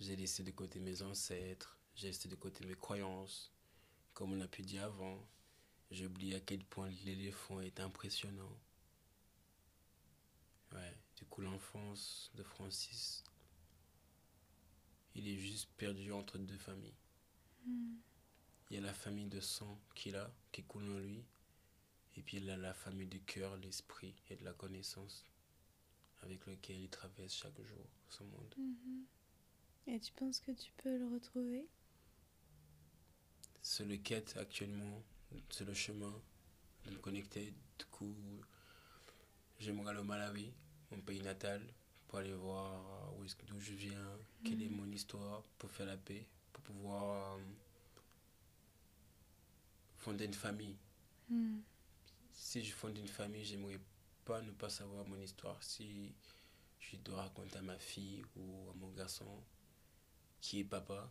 j'ai laissé de côté mes ancêtres j'ai laissé de côté mes croyances comme on a pu dire avant, j'ai oublié à quel point l'éléphant est impressionnant. Ouais, du coup, l'enfance de Francis, il est juste perdu entre deux familles. Il y a la famille de sang qu'il a, qui coule en lui, et puis il a la famille du cœur, l'esprit et de la connaissance, avec lequel il traverse chaque jour ce monde. Mhm. Et tu penses que tu peux le retrouver? C'est le quête actuellement, c'est le chemin de me connecter. Du coup, j'aimerais aller au Malawi, mon pays natal, pour aller voir où est-ce que- d'où je viens, quelle est mon histoire, pour faire la paix, pour pouvoir euh, fonder une famille. Mhm. Si je fonde une famille, j'aimerais pas ne pas savoir mon histoire. Si je dois raconter à ma fille ou à mon garçon qui est papa,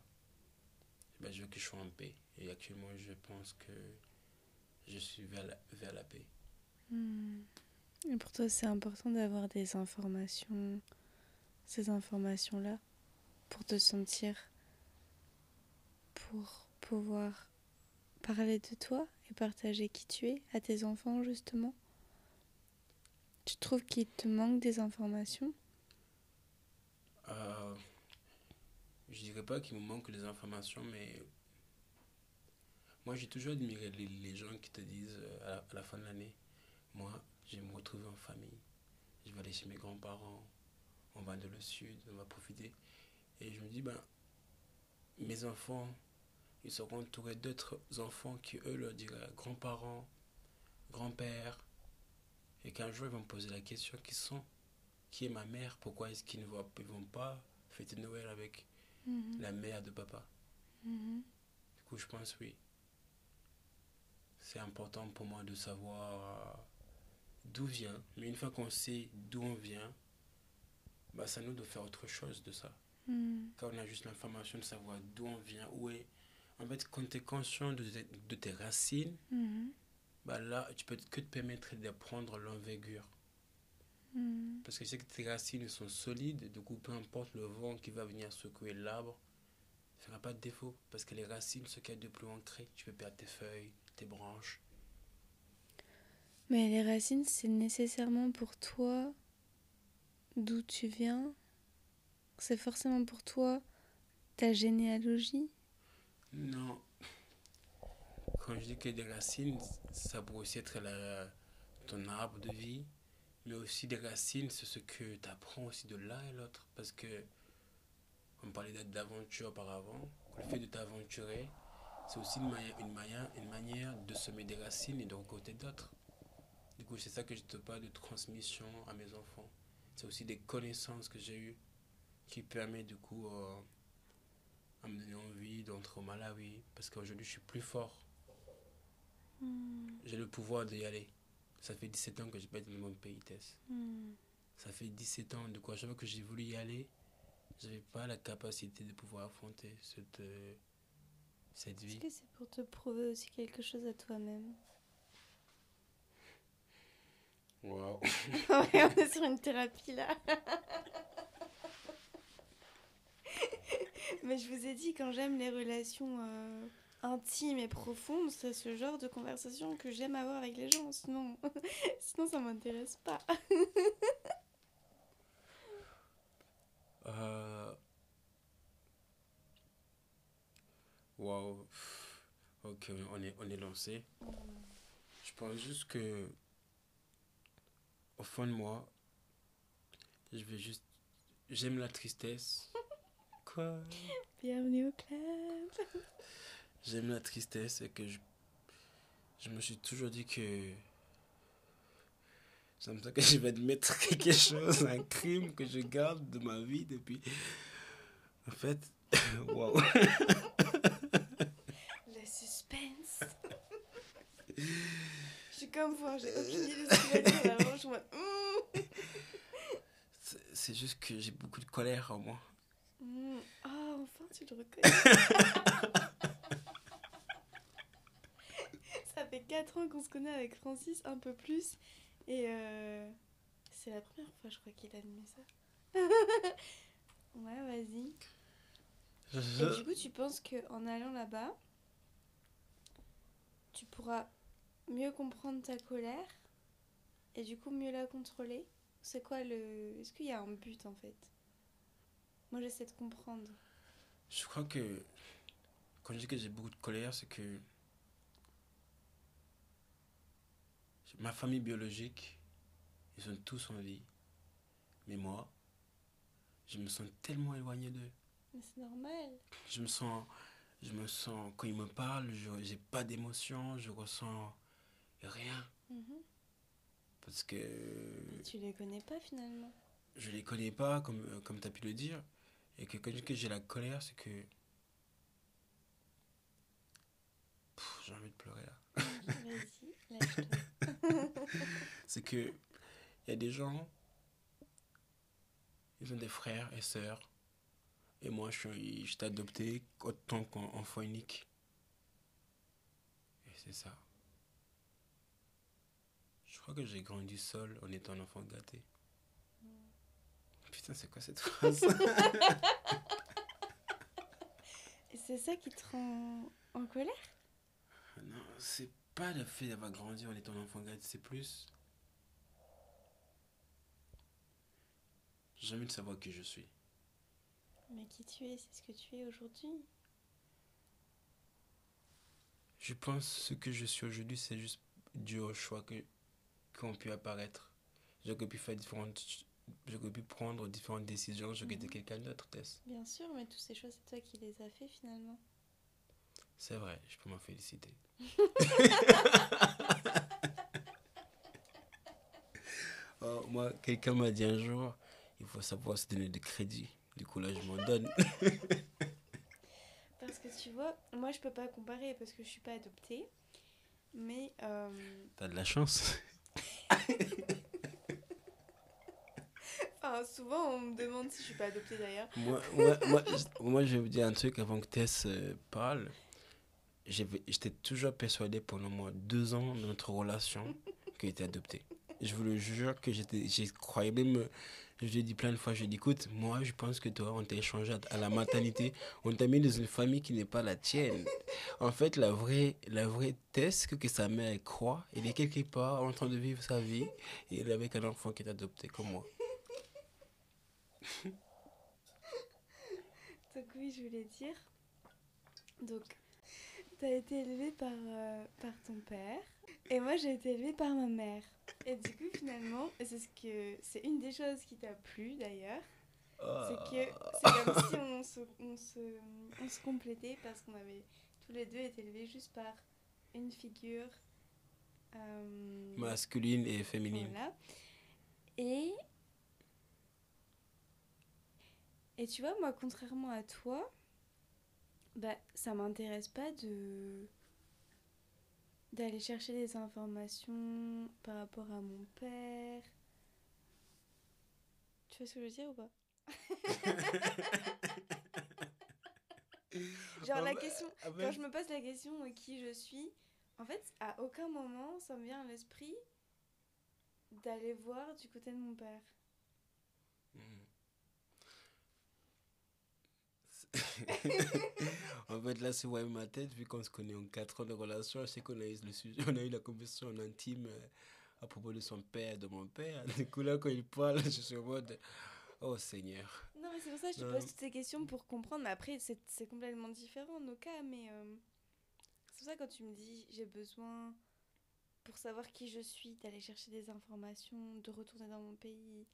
ben je veux que je sois en paix. Et actuellement, je pense que je suis vers la, vers la paix. Mhm. Et pour toi, c'est important d'avoir des informations, ces informations-là, pour te sentir, pour pouvoir parler de toi et partager qui tu es à tes enfants, justement? Tu trouves qu'il te manque des informations? Euh, je dirais pas qu'il me manque des informations, mais moi j'ai toujours admiré les, les gens qui te disent euh, à la, fin de l'année, moi je vais me retrouver en famille, je vais aller chez mes grands-parents, on va dans le sud, on va profiter. Et je me dis, ben, mes enfants, ils seront entourés d'autres enfants qui eux leur diraient grands-parents, grand-père, et qu'un jour ils vont me poser la question, qui sont qui est ma mère? Pourquoi est-ce qu'ils ne vont, vont pas fêter Noël avec la mère de papa Mhm. Du coup, je pense oui. C'est important pour moi de savoir euh, d'où vient. Mais une fois qu'on sait d'où on vient, bah, ça nous de faire autre chose de ça. Mhm. Quand on a juste l'information de savoir d'où on vient, où est. En fait, quand tu es conscient de, tes- de tes racines, bah là, tu peux que te permettre d'apprendre l'envergure. Mhm. Parce que c'est que tes racines sont solides, du coup, peu importe le vent qui va venir secouer l'arbre, ça fera pas de défaut. Parce que les racines, ce qu'il y a de plus ancré, tu peux perdre tes feuilles, tes branches. Mais les racines, c'est nécessairement pour toi d'où tu viens C'est forcément pour toi ta généalogie Non. Quand je dis que des racines, ça pourrait aussi être la, ton arbre de vie, mais aussi des racines, c'est ce que tu apprends aussi de l'un et l'autre. Parce que, on parlait d'a- d'aventure auparavant, le fait de t'aventurer, c'est aussi une manière, une, manière, une manière de semer des racines et de rencontrer d'autres. Du coup, c'est ça que je te parle de transmission à mes enfants. C'est aussi des connaissances que j'ai eues qui permettent du coup euh, à me donner envie d'entrer au Malawi. Parce qu'aujourd'hui, je suis plus fort. Hmm. J'ai le pouvoir d'y aller. Ça fait 17 ans que je pas dans mon pays, Tess. Hmm. Ça fait 17 ans. De quoi, chaque fois que j'ai voulu y aller, j'avais pas la capacité de pouvoir affronter cette, euh, cette Est-ce vie. que c'est pour te prouver aussi quelque chose à toi-même? Waouh. <laughs> Ouais, on est sur une thérapie là. <laughs> Mais je vous ai dit, quand j'aime les relations euh, intimes et profondes, c'est ce genre de conversation que j'aime avoir avec les gens. Sinon, <laughs> sinon ça m'intéresse pas. <laughs> Euh... Waouh. Ok, on est, on est lancé. Je pense juste que, au fond de moi, je vais juste. J'aime la tristesse. <laughs> Quoi? Bienvenue au club. J'aime la tristesse et que je, je me suis toujours dit que. C'est comme ça que je vais admettre <laughs> quelque chose, un crime que je garde de ma vie depuis. En fait, <laughs> waouh. Le suspense. je suis comme vous, hein, j'ai aucune idée hmm. C'est juste que j'ai beaucoup de colère en moi. Hmm. Ah, enfin tu le reconnais. <laughs> Ça fait 4 ans qu'on se connaît avec Francis, un peu plus. Et euh, c'est la première fois, je crois, qu'il admet ça. <laughs> ouais, vas-y. Et du coup, tu penses qu'en allant là-bas, tu pourras mieux comprendre ta colère et du coup mieux la contrôler? C'est quoi le. Est-ce qu'il y a un but en fait? Moi, j'essaie de comprendre. Je crois que quand je dis que j'ai beaucoup de colère, c'est que ma famille biologique, ils sont tous en vie. Mais moi, je me sens tellement éloigné d'eux. Mais c'est normal. Je me sens, je me sens, quand ils me parlent, je j'ai pas d'émotion, je ressens rien. Mhm. Parce que Mais tu les connais pas finalement. je les connais pas, comme, euh, comme tu as pu le dire. Et que quand j'ai la colère, c'est que. J'ai envie de pleurer là. Vas-y, lâche-toi. <laughs> C'est que. Il y a des gens. Ils ont des frères et sœurs. Et moi, je suis, je t'ai adopté en tant qu'enfant unique. Et c'est ça. Je crois que j'ai grandi seul en étant un enfant gâté. Putain, c'est quoi cette phrase? <laughs> C'est ça qui te rend en colère? Non, c'est pas le fait d'avoir grandi en étant un enfant gâté, c'est plus. J'ai envie de savoir qui je suis. Mais qui tu es, c'est ce que tu es aujourd'hui. Je pense que ce que je suis aujourd'hui, c'est juste dû au choix que, qui ont pu apparaître. J'aurais pu faire différentes. J'aurais pu prendre différentes décisions, j'aurais été Mhm. quelqu'un d'autre, Tess. Bien sûr, mais tous ces choix, c'est toi qui les as fait finalement. C'est vrai, je peux m'en féliciter. <laughs> Oh, moi, quelqu'un m'a dit un jour, il faut savoir se donner de crédit. Du coup, là, je m'en donne. <laughs> Parce que tu vois, moi je peux pas comparer parce que je suis pas adoptée. Mais euh, T'as de la chance. <laughs> enfin, souvent on me demande si je suis pas adoptée d'ailleurs. Moi, moi, moi, je- moi, je vais vous dire un truc avant que Tess euh, parle. J'étais toujours persuadé pendant moi deux ans de notre relation <laughs> qu'elle était adoptée. Je vous le jure que j'étais, j'ai croyais même, je lui ai dit plein de fois, je lui ai dit, écoute, moi je pense que toi, on t'a échangé à, la maternité, <laughs> on t'a mis dans une famille qui n'est pas la tienne. En fait, la vraie, la vraie Tess, que, sa mère croit, elle est quelque part en train de vivre sa vie et elle est avec un enfant qui est adopté comme moi. <laughs> Donc oui, je voulais dire. Donc, tu as été élevée par, euh, par ton père et moi j'ai été élevée par ma mère. Et du coup, finalement, c'est ce que c'est une des choses qui t'a plu d'ailleurs, c'est que c'est comme si on se, on se, on se complétait parce qu'on avait tous les deux été élevés juste par une figure. euh, Masculine et féminine. Voilà. Et. Et tu vois, moi, contrairement à toi, Bah, ça m'intéresse pas de d'aller chercher des informations par rapport à mon père. Tu vois ce que je veux dire ou pas? <laughs> Genre la question, quand je me pose la question de qui je suis, en fait, à aucun moment ça me vient à l'esprit d'aller voir du côté de mon père. Hmm. <laughs> en fait, là, c'est ouais ma tête, vu qu'on se connaît en 4 ans de relation, je sais qu'on a eu le sujet, on a eu la conversation en intime euh, à propos de son père, de mon père. <laughs> Du coup, là, quand il parle, <laughs> je suis en mode, oh Seigneur. Non, mais c'est pour ça que je te pose toutes ces questions pour comprendre. Mais après, c'est complètement différent nos cas, mais euh, c'est pour ça quand tu me dis, j'ai besoin, pour savoir qui je suis, d'aller chercher des informations, de retourner dans mon pays.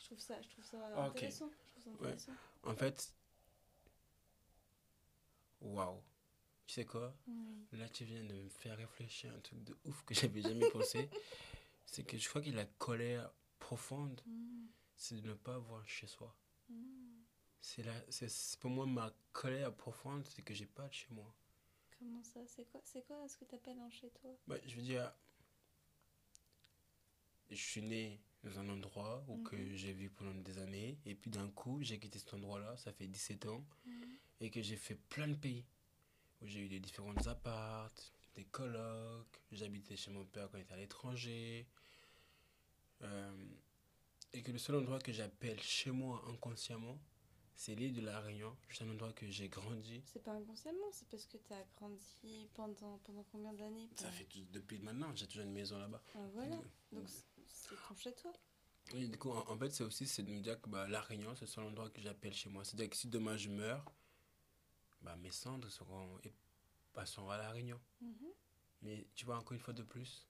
Je trouve ça, je trouve ça intéressant. Je trouve ça intéressant. En fait, waouh. Tu sais quoi? Là, tu viens de me faire réfléchir à un truc de ouf que j'avais jamais pensé. <laughs> C'est que je crois que la colère profonde, mm. c'est de ne pas voir chez soi. Mm. C'est là, c'est pour moi ma colère profonde, c'est que j'ai pas de chez moi. Comment ça? C'est quoi, c'est quoi ce que tu appelles un chez toi? Bah, Je veux dire, je suis né dans un endroit où que mhm. j'ai vécu pendant des années. Et puis d'un coup, j'ai quitté cet endroit-là, ça fait 17 ans. Mhm. Et que j'ai fait plein de pays. Où j'ai eu des différents appartes, des colocs. J'habitais chez mon père quand il était à l'étranger. Euh, et que le seul endroit que j'appelle chez moi inconsciemment, c'est l'île de la Réunion. C'est un endroit que j'ai grandi. C'est pas inconsciemment, c'est parce que tu as grandi pendant, pendant combien d'années Ça fait depuis maintenant, j'ai toujours une maison là-bas. Ah, voilà, donc c'est ton chez toi. Oui, du coup, en, fait, c'est aussi de me dire que bah, La Réunion, c'est le seul endroit que j'appelle chez moi. C'est-à-dire que si demain je meurs, bah, mes cendres seront, et passeront à La Réunion. Mhm. Mais tu vois, encore une fois de plus,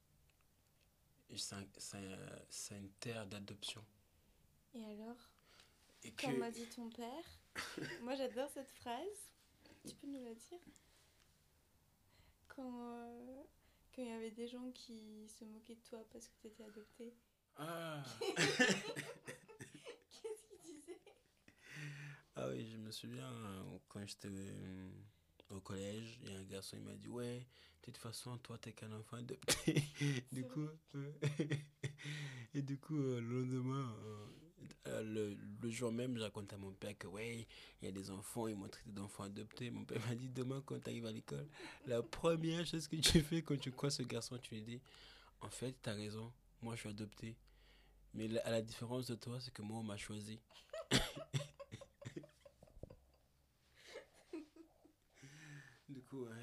c'est une terre d'adoption. Et alors? Et Comme m'a dit ton père. <laughs> Moi, j'adore cette phrase. Tu peux nous la dire? Quand euh, quand il y avait des gens qui se moquaient de toi parce que tu étais adopté. Ah <laughs> Ah oui, je me souviens euh, quand j'étais euh, au collège, il y a un garçon, il m'a dit Ouais, de toute façon, toi, t'es qu'un enfant adopté. <laughs> du coup, <laughs> et du coup, le lendemain, euh, le, le, jour même, j'ai raconté à mon père que, ouais, il y a des enfants, ils m'ont traité d'enfants adoptés. Mon père m'a dit, demain, quand tu arrives à l'école, la première chose que tu fais quand tu crois ce garçon, tu lui dis, en fait, tu as raison, moi, je suis adopté. Mais à la différence de toi, c'est que moi, on m'a choisi. <laughs>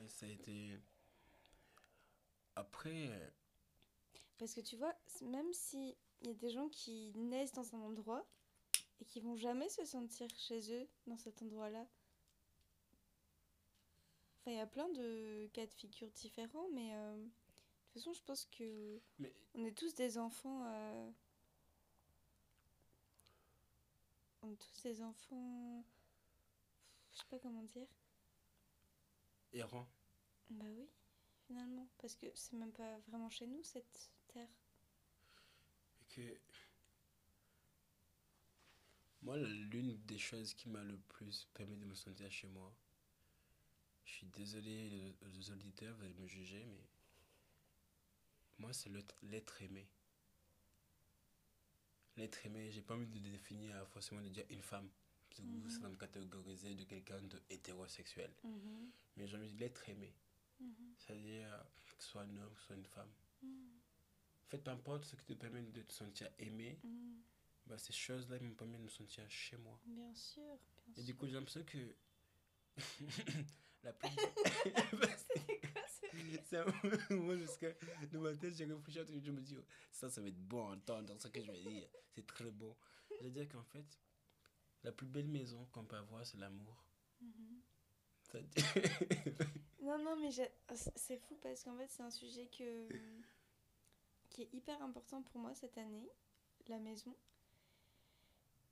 ça a été. Après. Euh, Parce que tu vois, même si il y a des gens qui naissent dans un endroit et qui vont jamais se sentir chez eux dans cet endroit-là. Enfin, il y a plein de cas de figure différents, mais euh, de toute façon, je pense que on est tous des enfants. Euh, on est tous des enfants. Je sais pas comment dire. Errant. Bah oui, finalement, parce que c'est même pas vraiment chez nous cette terre que moi, l'une des choses qui m'a le plus permis de me sentir chez moi, je suis désolé aux auditeurs, vous allez me juger, mais moi, c'est l'être aimé. L'être aimé, j'ai pas envie de définir forcément de dire une femme. Vous, ça me catégoriser de quelqu'un de hétérosexuel. Mhm. Mais j'ai envie de l'être aimé. Mhm. C'est-à-dire que ce soit un homme, que ce soit une femme. Mhm fait, peu importe ce qui te permet de te sentir aimé, bah, ces choses-là me permettent de me sentir chez moi. Bien sûr. Bien Et du coup, j'ai l'impression que <laughs> la plus. <laughs> C'était quoi C'est un moment parce que dans ma tête, j'ai réfléchi à tout je me dis, oh, ça, ça va être bon à entendre ce que je vais dire. C'est très bon. Je veux dire qu'en fait, la plus belle maison qu'on peut avoir, c'est l'amour. Mm-hmm. <laughs> non, non, mais c'est fou parce qu'en fait, c'est un sujet que qui est hyper important pour moi cette année, la maison.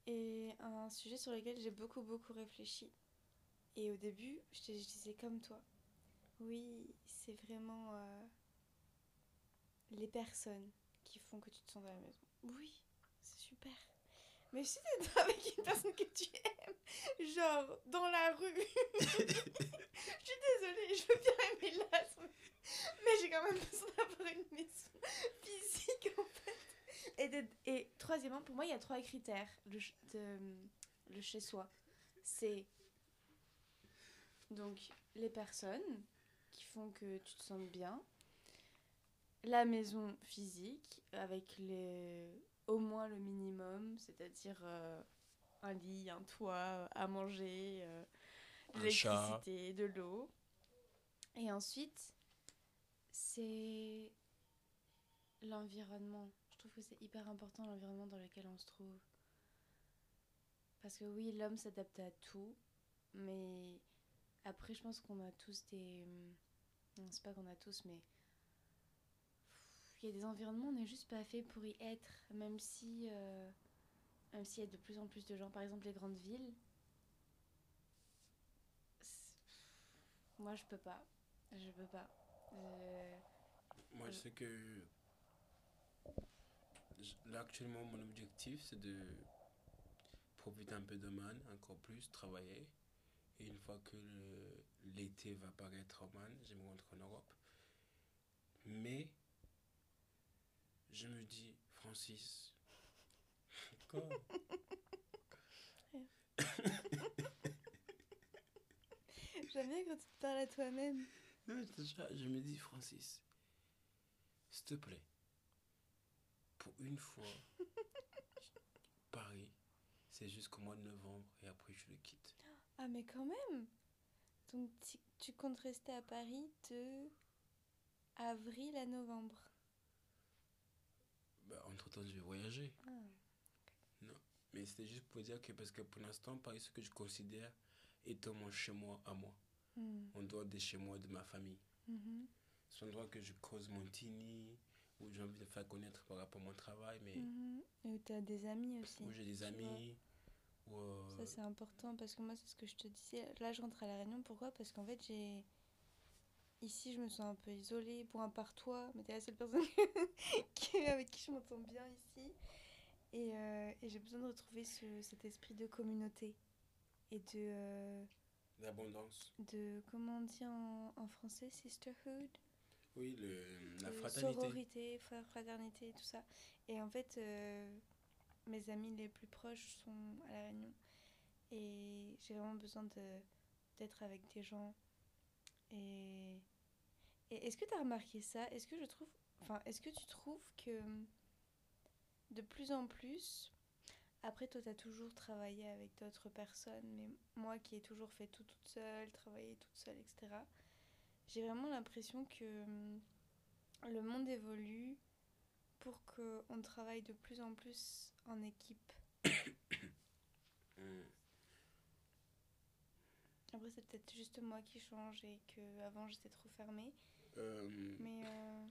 Et un sujet sur lequel j'ai beaucoup, beaucoup réfléchi. Et au début, je, te, disais comme toi. Oui, c'est vraiment euh, les personnes qui font que tu te sens dans la maison. Oui, c'est super. Mais si t'es <laughs> avec une personne que tu aimes, genre dans la rue, <laughs> je suis désolée, je veux bien aimer l'asthme, mais j'ai quand même besoin d'avoir une maison physique en fait. Et, de- et troisièmement, pour moi, il y a trois critères le, de- le chez soi. C'est donc les personnes qui font que tu te sens bien, la maison physique avec les au moins le minimum, c'est-à-dire euh, un lit, un toit, à manger, euh, de l'électricité, de l'eau. Et ensuite, c'est l'environnement. Je trouve que c'est hyper important l'environnement dans lequel on se trouve. Parce que oui, l'homme s'adapte à tout, mais après, je pense qu'on a tous des. Non, c'est pas qu'on a tous, mais. Il y a des environnements, on n'est juste pas fait pour y être, même si. euh, Même s'il y a de plus en plus de gens, par exemple les grandes villes. Moi, je peux pas. Je peux pas. Euh, Moi, je sais que là, actuellement, mon objectif, c'est de profiter un peu de Man, encore plus, travailler. Et une fois que l'été va apparaître en Man, je me rentrer en Europe. Mais je me dis, Francis, quoi <laughs> J'aime bien quand tu te parles à toi-même. Non, je me dis, Francis, s'il te plaît, pour une fois, <laughs> Paris, c'est jusqu'au mois de novembre et après je le quitte. Ah, mais quand même Donc, tu, tu comptes rester à Paris de avril à novembre. Bah, entre temps, je vais voyager. Ah. Mais c'était juste pour dire que, parce que pour l'instant, Paris, ce que je considère étant mon chez moi à moi, Hmm. en dehors des chez moi de ma famille. Mhm. C'est un endroit que je cause mon tini, où j'ai envie de faire connaître par rapport à mon travail, mais Mhm. Et où tu as des amis aussi. où j'ai des amis. Où, euh, Ça, c'est important parce que moi, c'est ce que je te disais. Là, je rentre à La Réunion. Pourquoi? Parce qu'en fait, j'ai. Ici, je me sens un peu isolée. Bon, à part toi, mais t'es la seule personne <laughs> avec qui je m'entends bien ici. Et, euh, et j'ai besoin de retrouver ce- cet esprit de communauté. Et de. euh, L'abondance. de comment on dit en, en français Sisterhood? Oui, le, la fraternité. sororité, fra- fraternité, tout ça. Et en fait, euh, mes amis les plus proches sont à La Réunion. Et j'ai vraiment besoin de d'être avec des gens. Et, et est-ce que tu as remarqué ça? Est-ce que je trouve... Enfin, est-ce que tu trouves que de plus en plus... Après, toi, tu as toujours travaillé avec d'autres personnes, mais moi qui ai toujours fait tout toute seule, travaillé toute seule, etc., j'ai vraiment l'impression que le monde évolue pour qu'on travaille de plus en plus en équipe. <coughs> Mm. Après, c'est peut-être juste moi qui change et que avant j'étais trop fermée. Euh, Mais euh,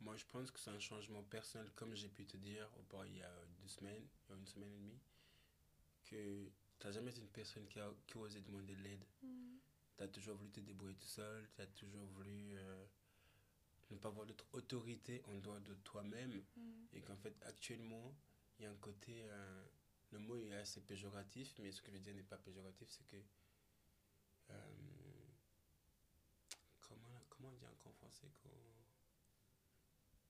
Moi, je pense que c'est un changement personnel, comme j'ai pu te dire il y a deux semaines, il y a une semaine et demie, que tu n'as jamais été une personne qui a, qui a osé demander de l'aide. hum, Tu as toujours voulu te débrouiller tout seul, tu as toujours voulu euh, ne pas avoir d'autre autorité en dehors de toi-même. hum, Et qu'en fait, actuellement, il y a un côté. euh, le mot est assez péjoratif, mais ce que je veux dire n'est pas péjoratif, c'est que. euh, comment, comment français qu'on-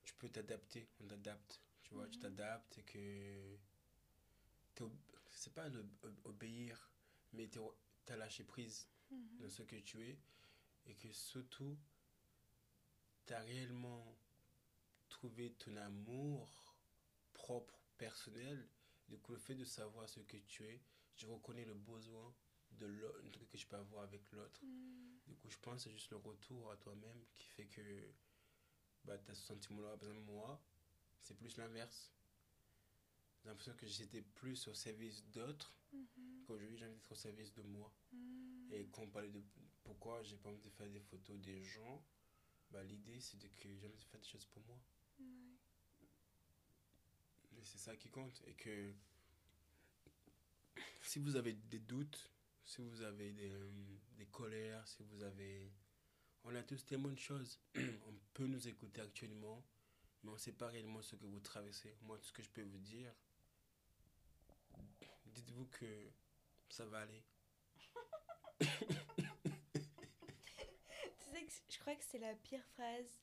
Tu peux t'adapter, on t'adapte. Tu vois, tu Mhm. t'adaptes et que. C'est pas le, obéir, mais tu as lâché prise hum, dans ce que tu es et que surtout tu as réellement trouvé ton amour propre, personnel. Du coup, le fait de savoir ce que tu es, je reconnais le besoin de l'autre, que je peux avoir avec l'autre. hum, Du coup, je pense que c'est juste le retour à toi-même qui fait que bah, tu as ce sentiment-là. Par exemple, moi, c'est plus l'inverse. J'ai l'impression que j'étais plus au service d'autres hum, qu'aujourd'hui, j'ai envie d'être au service de moi. hum. Et quand on parlait de pourquoi j'ai pas envie de faire des photos des gens, bah, l'idée c'est de que j'ai envie de faire des choses pour moi. Ouais. Et c'est ça qui compte. Et que si vous avez des doutes, si vous avez des, euh, des colères, si vous avez... On a tous tellement de choses. <clears throat> on peut nous écouter actuellement, mais on ne sait pas réellement ce que vous traversez. Moi, tout ce que je peux vous dire, dites-vous que ça va aller. <laughs> tu sais que je crois que c'est la pire phrase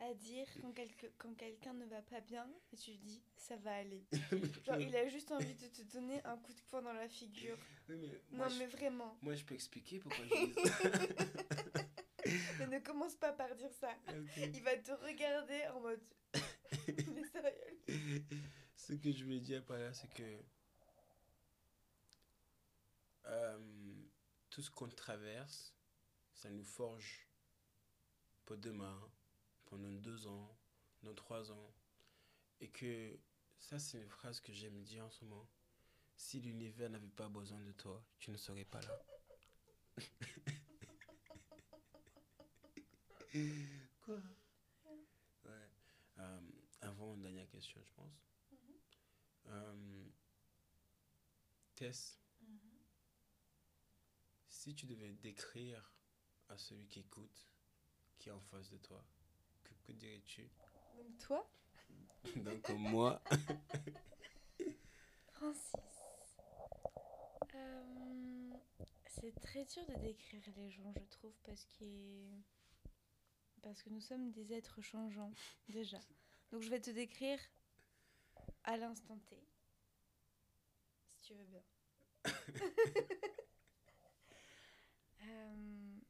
à dire quand, quand quelqu'un ne va pas bien et tu dis ça va aller. <laughs> Genre, il a juste envie de te donner un coup de poing dans la figure. non, mais vraiment. Moi, je peux expliquer pourquoi je dis ça. <laughs> mais ne commence pas par dire ça. Il va te regarder en mode. <laughs> est sérieux. Ce que je voulais dire par là, c'est que. Euh, tout ce qu'on traverse, ça nous forge pour demain pendant deux ans, dans trois ans. Et que ça, c'est une phrase que j'aime dire en ce moment. Si l'univers n'avait pas besoin de toi, tu ne serais pas là. <laughs> Quoi? Ouais. Euh, avant, une dernière question, je pense. Mm-hmm. Euh, Tess, mm-hmm. si tu devais décrire à celui qui écoute, qui est en face de toi, que, dirais-tu? Donc toi? <laughs> Donc moi. <laughs> Francis. Euh, c'est très dur de décrire les gens, je trouve, parce, parce que nous sommes des êtres changeants, déjà. Donc je vais te décrire à l'instant T, si tu veux bien. <laughs> Euh,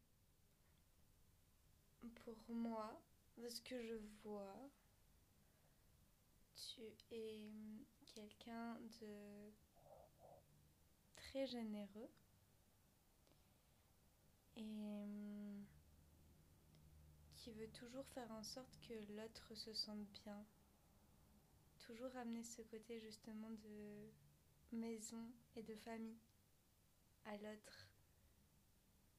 pour moi, ce que je vois, tu es quelqu'un de très généreux et hum, qui veut toujours faire en sorte que l'autre se sente bien. Toujours amener ce côté justement de maison et de famille à l'autre.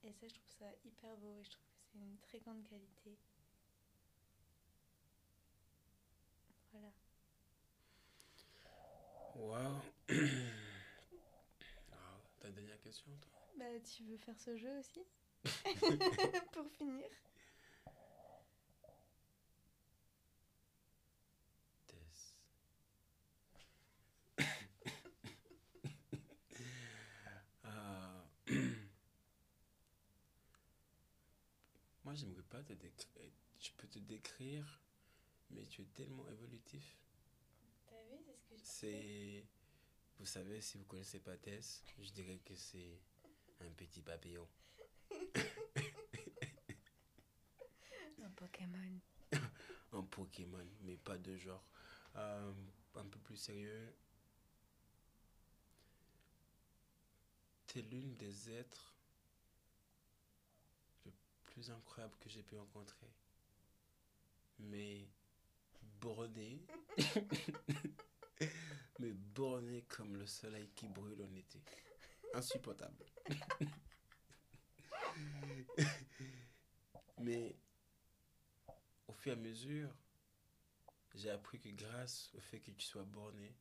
Et ça, je trouve ça hyper beau et je trouve que c'est une très grande qualité. Voilà. Waouh. <coughs> Ta dernière question, toi? Bah, tu veux faire ce jeu aussi? <laughs> <laughs> Pour finir. Tess. <coughs> ah. <coughs> Moi, j'aimerais pas te décrire. Je peux te décrire mais tu es tellement évolutif. C'est ce que je C'est. Vous savez, si vous connaissez pas Tess, je dirais que c'est un petit papillon. un Pokémon. <coughs> un Pokémon, mais pas de genre. Euh, un peu plus sérieux. T'es l'une des êtres le plus incroyable que j'ai pu rencontrer. Mais borné. <laughs> comme le soleil qui brûle en été. Insupportable. <laughs> mais au fur et à mesure, j'ai appris que grâce au fait que tu sois borné,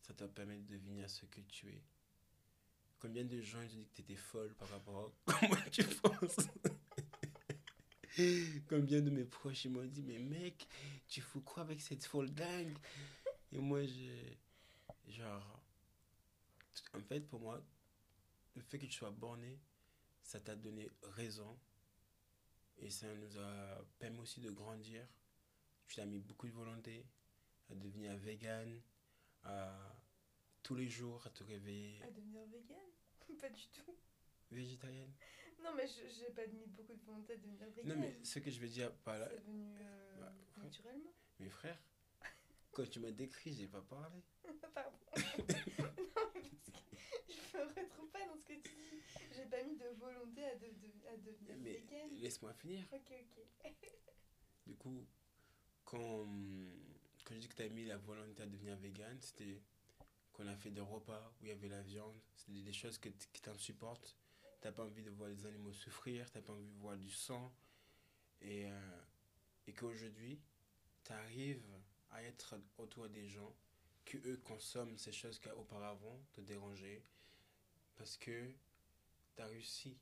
ça te permet de devenir ce que tu es. Combien de gens ont dit que tu étais folle par rapport à <laughs> comment tu penses? <laughs> Combien de mes proches m'ont dit Mais mec, tu fous quoi avec cette folle dingue? Et moi, j'ai. Genre. En fait, pour moi, le fait que tu sois borné, ça t'a donné raison. Et ça nous a permis aussi de grandir. Tu as mis beaucoup de volonté à devenir vegan, à tous les jours à te réveiller. À devenir vegan? <laughs> Pas du tout. Végétarienne non, mais j'ai pas mis beaucoup de volonté de devenir vegan. Non, mais ce que je veux dire par là. C'est venu euh, bah, naturellement. Mes frères, quand tu m'as décrit, j'ai pas parlé. <laughs> Pardon. <laughs> non, parce que je me retrouve pas dans ce que tu dis. J'ai pas mis de volonté à, de, à devenir mais vegan. Laisse-moi finir. Ok, ok. <laughs> du coup, quand, quand je dis que tu as mis la volonté à devenir vegan, c'était qu'on a fait des repas où il y avait la viande. C'était des choses que, qui t'insupportent t'as pas envie de voir les animaux souffrir, t'as pas envie de voir du sang. Et, euh, et qu'aujourd'hui, tu arrives à être autour des gens qui, eux, consomment ces choses qui auparavant te dérangeaient. Parce que tu as réussi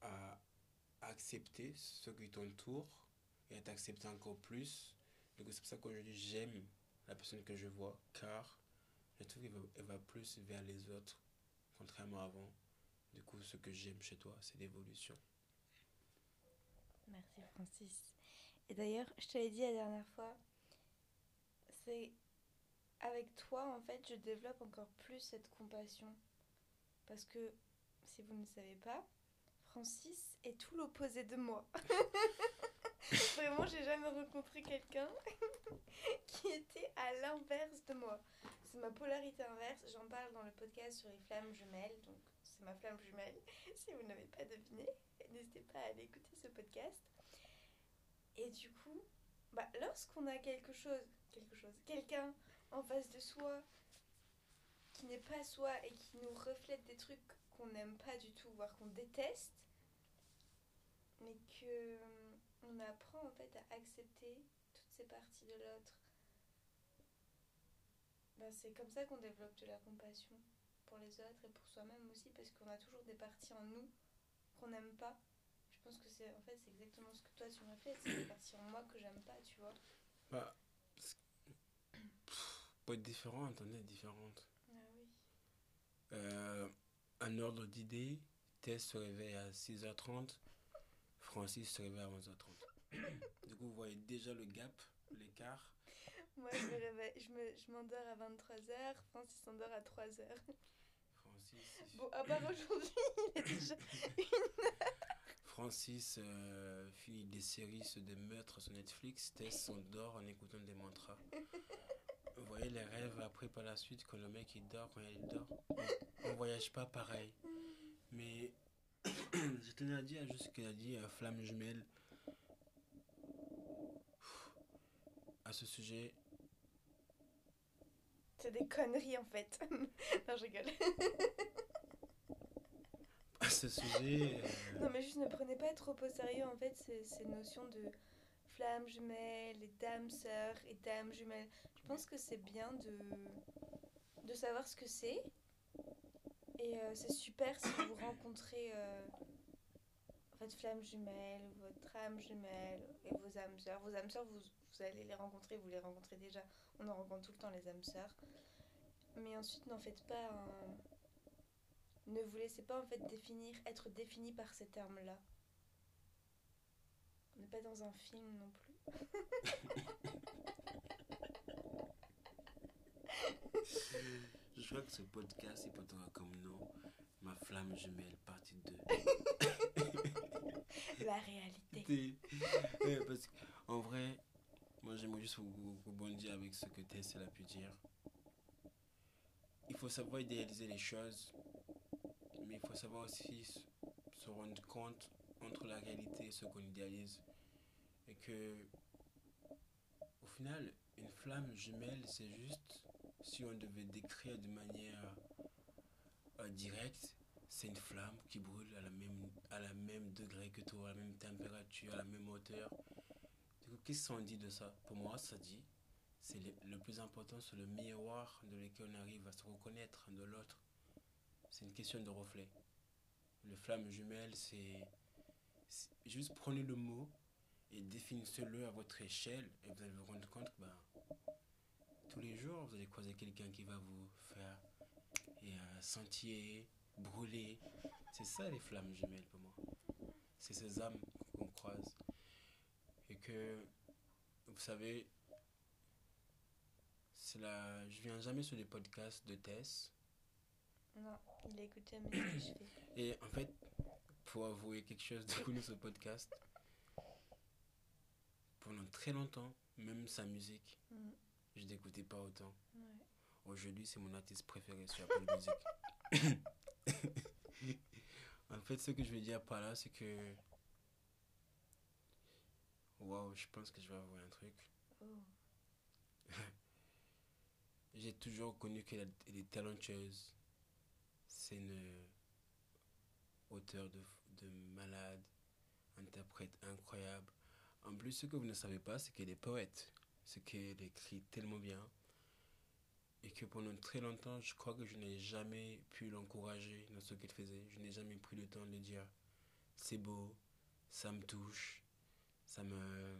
à, accepter ce qui t'entoure et à t'accepter encore plus. Donc c'est pour ça qu'aujourd'hui, j'aime la personne que je vois, car je trouve qu'elle va, va plus vers les autres, contrairement à avant. Du coup, ce que j'aime chez toi, c'est l'évolution. Merci Francis. Et d'ailleurs, je te l'ai dit la dernière fois, c'est avec toi, en fait, je développe encore plus cette compassion. Parce que, si vous ne savez pas, Francis est tout l'opposé de moi. <laughs> Vraiment, j'ai jamais rencontré quelqu'un <laughs> qui était à l'inverse de moi. C'est ma polarité inverse. J'en parle dans le podcast sur les flammes jumelles. Donc, c'est ma flamme jumelle. <laughs> Si vous n'avez pas deviné, n'hésitez pas à aller écouter ce podcast. Et du coup, bah, lorsqu'on a quelque chose, quelque chose, quelqu'un en face de soi qui n'est pas soi et qui nous reflète des trucs qu'on n'aime pas du tout, voire qu'on déteste, mais que hum, on apprend en fait à accepter toutes ces parties de l'autre. Ben, c'est comme ça qu'on développe de la compassion pour les autres et pour soi-même aussi, parce qu'on a toujours des parties en nous qu'on n'aime pas. Je pense que c'est en fait c'est exactement ce que toi tu me reflètes, c'est des parties en moi que j'aime pas, tu vois. Bah, c'est- pour être différente, on est différente. Ah oui. Euh, un ordre d'idée, Tess se réveille à 6h30, Francis se réveille à 11h30. <coughs> du coup, vous voyez déjà le gap, l'écart. Moi je me réveille, je me- je m'endors à 23h, Francis s'endort à 3h. Francis, Bon, à part aujourd'hui, il est déjà <coughs> Francis euh, finit des séries sur des meurtres sur Netflix, Tess <laughs> s'endort en écoutant des mantras. Vous voyez les rêves après par la suite quand le mec il dort, quand il dort. On, on voyage pas pareil. Mais <coughs> je tenais à dire juste ce qu'elle a dit, euh, flamme jumelle. À ce sujet, C'est des conneries en fait. <laughs> non, je rigole. <laughs> ce sujet, euh, Non, mais juste ne prenez pas trop au sérieux en fait ces, notions de flammes jumelles et dames sœurs et dames jumelles. Je pense que c'est bien de, de savoir ce que c'est. Et euh, c'est super si vous rencontrez euh, votre flamme jumelle, votre âme jumelle et vos âmes sœurs. Vos âmes sœurs, vous, vous allez les rencontrer, vous les rencontrez déjà. On en rencontre tout le temps les âmes sœurs. Mais ensuite, n'en faites pas un ne vous laissez pas en fait définir, être défini par ces termes-là. On n'est pas dans un film non plus. je crois que ce podcast il portera comme nom Ma flamme jumelle, partie 2. <laughs> La réalité. Ouais, parce qu'en vrai, moi j'aimerais juste rebondir avec ce que Tess elle a pu dire. Il faut savoir idéaliser les choses, il faut savoir aussi se se rendre compte entre la réalité et ce qu'on idéalise. Et que, au final, une flamme jumelle, c'est juste, si on devait décrire de manière euh, directe, c'est une flamme qui brûle à la, même, à la même degré que toi, à la même température, à la même hauteur. Du coup, qu'est-ce qu'on dit de ça? Pour moi, ça dit, c'est le, le plus important, c'est le miroir de lequel on arrive à se reconnaître de l'autre. C'est une question de reflet. Le flamme jumelle, c'est juste prenez le mot et définissez-le à votre échelle et vous allez vous rendre compte que ben, tous les jours, vous allez croiser quelqu'un qui va vous faire et, euh, sentir, brûler. C'est ça les flammes jumelles pour moi. C'est ces âmes qu'on croise. Et que, vous savez, la... je viens jamais sur les podcasts de Tess. Non, il écoute jamais ce que je fais. Et en fait, pour avouer quelque chose de connu sur le podcast, pendant très longtemps, même sa musique, Mm, je n'écoutais pas autant. ouais. Aujourd'hui, c'est mon artiste préféré sur Apple Music. <coughs> en fait, ce que je veux dire par là, c'est que. Waouh, je pense que je vais avouer un truc. Oh. <laughs> J'ai toujours connu qu'elle est- elle est talentueuse. C'est une auteure de, de malade, interprète incroyable. En plus, ce que vous ne savez pas, c'est qu'elle est poète. C'est qu'elle écrit tellement bien. Et que pendant très longtemps, je crois que je n'ai jamais pu l'encourager dans ce qu'elle faisait. Je n'ai jamais pris le temps de lui dire c'est beau, ça me touche, ça me,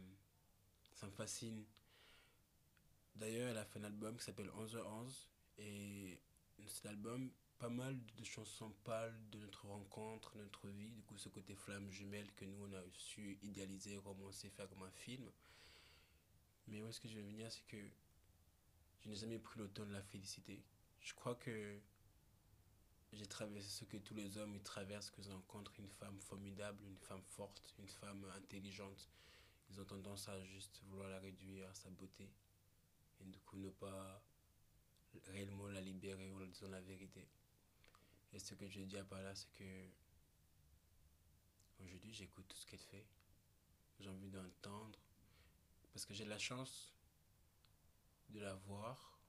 ça me fascine. D'ailleurs, elle a fait un album qui s'appelle 11h11 Et cet album, pas mal de chansons parlent de notre rencontre, de notre vie, du coup ce côté flamme jumelle que nous on a su idéaliser, romancer, faire comme un film. Mais où est-ce que je veux venir, c'est que je n'ai jamais pris le temps de la féliciter. Je crois que j'ai traversé ce que tous les hommes ils traversent, que ils rencontrent une femme formidable, une femme forte, une femme intelligente. Ils ont tendance à juste vouloir la réduire à sa beauté. Et du coup ne pas réellement la libérer en disant la vérité. Et ce que je dis à par là, c'est que aujourd'hui j'écoute tout ce qu'elle fait. J'ai envie d'entendre. Parce que j'ai la chance de la voir,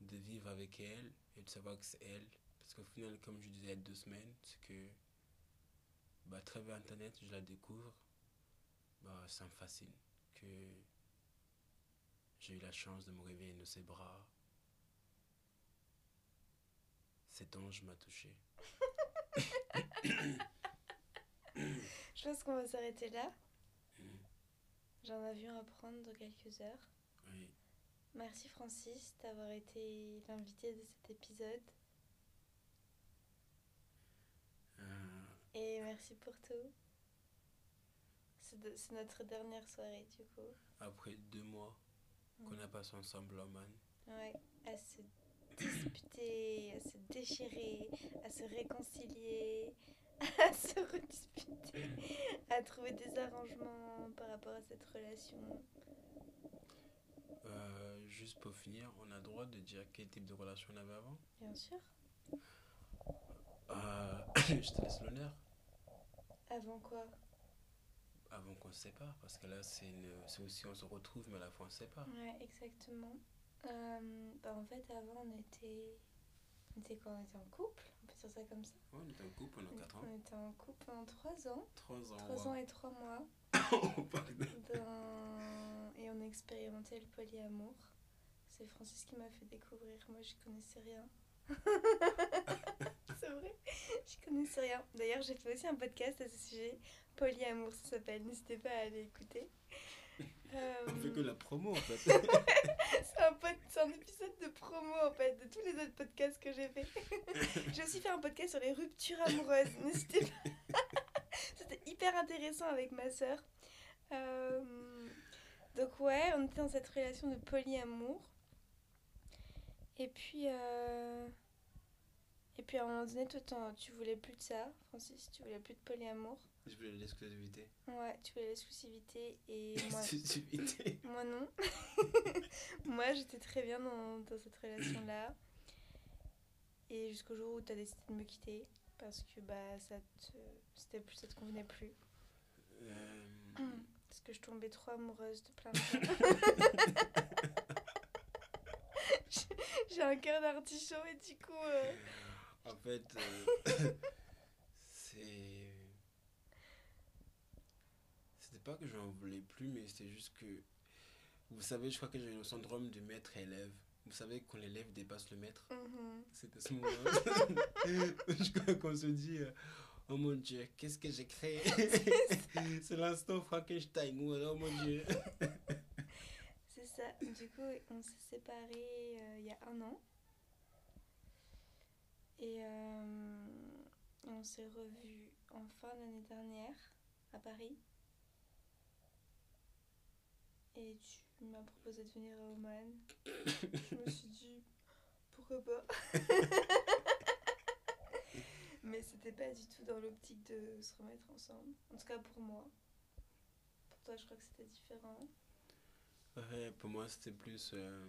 de vivre avec elle et de savoir que c'est elle. Parce qu'au final, comme je disais il y a deux semaines, c'est que bah, à travers Internet, je la découvre. Bah, ça me fascine. Que j'ai eu la chance de me réveiller dans ses bras. Cet ange m'a touché. Je pense qu'on va s'arrêter là. J'en ai vu à prendre dans quelques heures. Oui. Merci Francis d'avoir été l'invité de cet épisode. Euh, Et merci pour tout. C'est de- c'est notre dernière soirée du coup. après deux mois qu'on a passé ensemble, Oman. Ouais, à disputer, à se déchirer, à se réconcilier, <laughs> à se redisputer, à trouver des arrangements par rapport à cette relation. Euh, juste pour finir, on a le droit de dire quel type de relation on avait avant? Bien sûr. Euh, <coughs> Je te laisse l'honneur. Avant quoi? Avant qu'on se sépare, parce que là, c'est une- aussi on se retrouve, mais à la fois on se sépare. Ouais, exactement. Euh, bah, en fait, avant, on était. On était quoi? On était en couple On peut dire ça comme ça? Ouais, on est en couple pendant 4 ans. On était en couple pendant 3 ans. 3 ans. 3 wow. ans et 3 mois. <laughs> Pardon. Dans- Et on a expérimenté le polyamour. C'est Francis qui m'a fait découvrir. Moi, je connaissais rien. <laughs> C'est vrai, je connaissais rien. D'ailleurs, j'ai fait aussi un podcast à ce sujet. Polyamour, ça s'appelle. N'hésitez pas à aller écouter. Euh, On fait que la promo en fait. <laughs> c'est un, pod- c'est un épisode de promo en fait de tous les autres podcasts que j'ai fait. <laughs> j'ai aussi fait un podcast sur les ruptures amoureuses. N'hésitez pas. <laughs> C'était hyper intéressant avec ma sœur. Euh, donc ouais, on était dans cette relation de polyamour. Et puis, euh, et puis à un moment donné, toi, tu voulais plus de ça, Francis, tu voulais plus de polyamour. Je voulais l'exclusivité. Ouais, tu voulais l'exclusivité et <laughs> moi, Exclusivité. <laughs> moi non. <laughs> moi j'étais très bien dans, dans cette relation-là. Et jusqu'au jour où tu as décidé de me quitter. Parce que bah, ça te, c'était plus, ça te convenait plus. Euh, Parce que je tombais trop amoureuse de plein de gens. J'ai- J'ai un cœur d'artichaut et du coup. euh, en fait, euh, c'est. C'était pas que j'en voulais plus, mais c'était juste que. Vous savez, je crois que j'ai le syndrome du maître-élève. Vous savez, quand l'élève dépasse le maître, mhm. c'était ce moment-là. <laughs> je crois qu'on se dit euh, Oh mon dieu, qu'est-ce que j'ai créé? <laughs> C'est l'instant Frankenstein. ou alors, Oh mon dieu. <laughs> C'est ça. Du coup, on s'est séparés euh, il y a un an. Et euh, on s'est revus en fin d'année dernière à Paris. Et tu m'as proposé de venir à Oman. <laughs> Je me suis dit, pourquoi pas? <laughs> Mais c'était pas du tout dans l'optique de se remettre ensemble. En tout cas pour moi. Pour toi, je crois que c'était différent. Ouais, pour moi, c'était plus euh,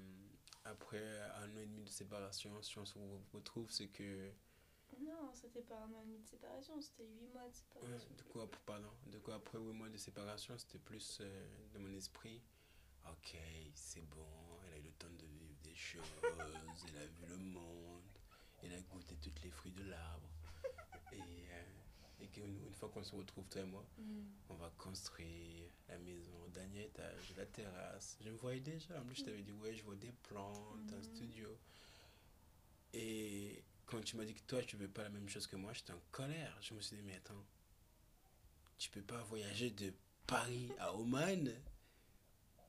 après un an et demi de séparation, si on se retrouve, c'est que. Non, c'était pas un an et demi de séparation, c'était 8 mois de Ouais, séparation. de quoi, pardon, de quoi après 8 mois de séparation, c'était plus euh, de mon esprit. Ok, c'est bon, elle a eu le temps de vivre des choses, elle a vu le monde, elle a goûté tous les fruits de l'arbre. Et, euh, et qu'une une fois qu'on se retrouve, toi et moi, Mm. on va construire la maison, dernier étage, la terrasse. Je me voyais déjà. En plus, je t'avais dit, ouais, je vois des plantes, un Mhm. studio. Et quand tu m'as dit que toi, tu veux pas la même chose que moi, j'étais en colère. Je me suis dit, mais attends, tu peux pas voyager de Paris à Oman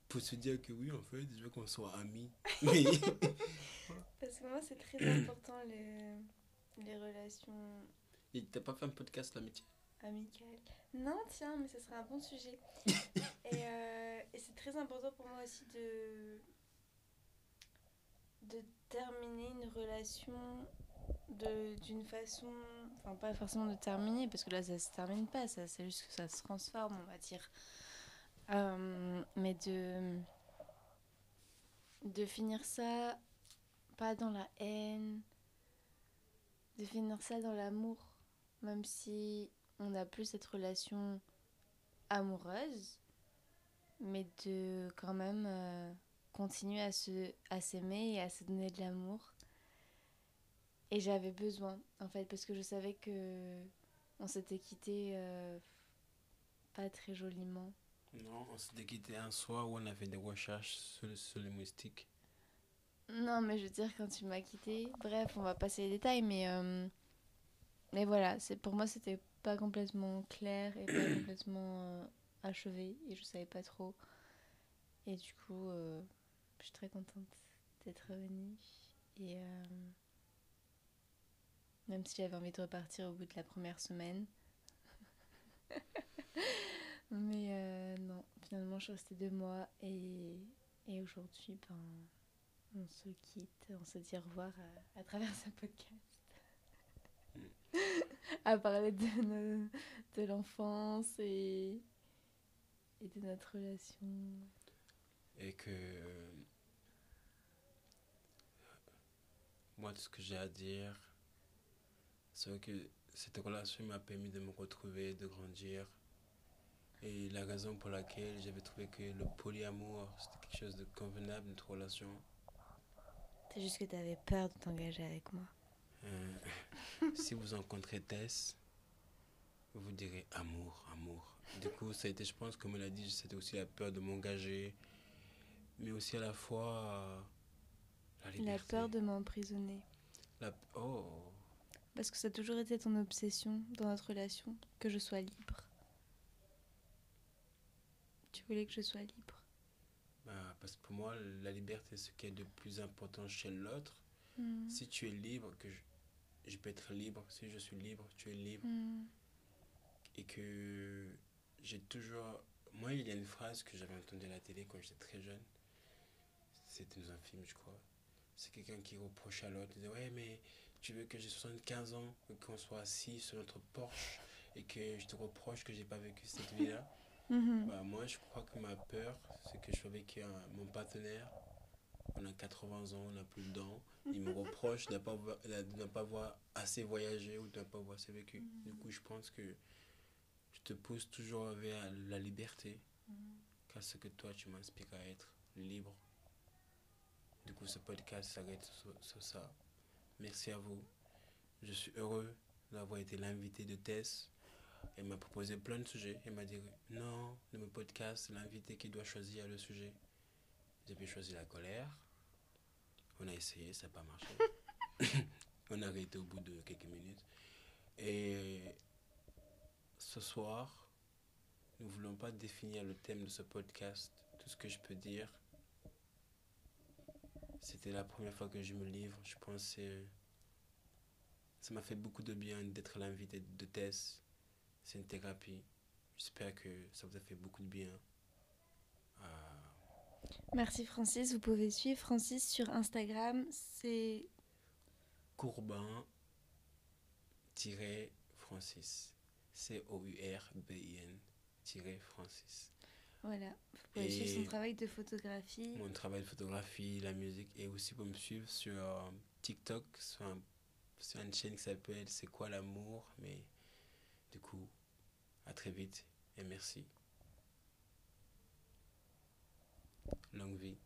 pour se dire que oui, en fait, je veux qu'on soit amis. <laughs> Mais Parce que moi, c'est très important les, les relations Et t'as pas fait un podcast l'amitié? amicales. Non, tiens, mais ce serait un bon sujet. <laughs> et euh, et c'est très important pour moi aussi de, de terminer une relation d'une façon enfin pas forcément de terminer parce que là ça se termine pas ça c'est juste que ça se transforme on va dire Euh, mais de de finir ça pas dans la haine de finir ça dans l'amour même si on n'a plus cette relation amoureuse mais de quand même euh, continuer à se à s'aimer et à se donner de l'amour et j'avais besoin, en fait, parce que je savais que on s'était quitté euh, pas très joliment. Non, on s'était quitté un soir où on avait des recherches sur, sur les moustiques. Non, mais je veux dire, quand tu m'as quitté, bref, on va passer les détails, mais, euh, mais voilà, c'est pour moi, c'était pas complètement clair et pas <coughs> complètement euh, achevé, et je savais pas trop. Et du coup, euh, je suis très contente d'être revenue. Et même si j'avais envie de repartir au bout de la première semaine. <laughs> mais euh, non, finalement, je suis restée deux mois, et, et aujourd'hui, ben on se quitte, on se dit au revoir à, à travers ce podcast. <laughs> à parler de, de l'enfance et, et de notre relation. Et que. euh, Moi, tout ce que j'ai à dire, c'est que cette relation m'a permis de me retrouver, de grandir. Et la raison pour laquelle j'avais trouvé que le polyamour, c'était quelque chose de convenable, notre relation. C'est juste que tu avais peur de t'engager avec moi. Euh, <laughs> si vous rencontrez Tess, vous direz amour, amour. Du coup, ça a été, je pense, comme elle a dit, c'était aussi la peur de m'engager, mais aussi à la fois euh, la La liberté. peur de m'emprisonner. La- Oh, Parce que ça a toujours été ton obsession dans notre relation, que je sois libre. Voulais que je sois libre. bah, parce que pour moi, la liberté, c'est ce qui est de plus important chez l'autre. Mm. Si tu es libre, que je, je peux être libre, si je suis libre, tu es libre. Mm. et que j'ai toujours. Moi, il y a une phrase que j'avais entendue à la télé quand j'étais très jeune. C'était dans un film, je crois. C'est quelqu'un qui reproche à l'autre. Il disait Ouais, mais tu veux que j'ai 75 ans, et qu'on soit assis sur notre Porsche et que je te reproche que j'ai pas vécu cette vie-là? Mhm. Bah, moi, je crois que ma peur, c'est que je sois avec un- mon partenaire. On a 80 ans, on n'a plus de dents. Il me reproche de ne pas, avoir- de ne pas avoir assez voyagé ou de ne pas avoir assez vécu. Du coup, je pense que je te pousse toujours vers la liberté. Car ce que toi, tu m'inspires à être libre. Du coup, ce podcast s'arrête sur, sur ça. Merci à vous. Je suis heureux d'avoir été l'invité de Tess. Elle m'a proposé plein de sujets. Elle m'a dit non, de mon podcast, l'invité qui doit choisir le sujet. J'ai choisi la colère. On a essayé, ça n'a pas marché. <laughs> On a arrêté au bout de quelques minutes. Et ce soir, nous ne voulons pas définir le thème de ce podcast. Tout ce que je peux dire, c'était la première fois que je me livre. Je pense ça m'a fait beaucoup de bien d'être l'invité de Tess. C'est une thérapie. J'espère que ça vous a fait beaucoup de bien. Euh, Merci Francis, vous pouvez suivre Francis sur Instagram, c'est Courbin-Francis. C-O-U-R-B-I-N-Francis. voilà, vous pouvez Et- suivre son travail de photographie. Mon travail de photographie, la musique, et aussi pour me suivre sur euh, TikTok, sur, un- sur une chaîne qui s'appelle C'est quoi l'amour? Mais du coup, à très vite et merci. Longue vie.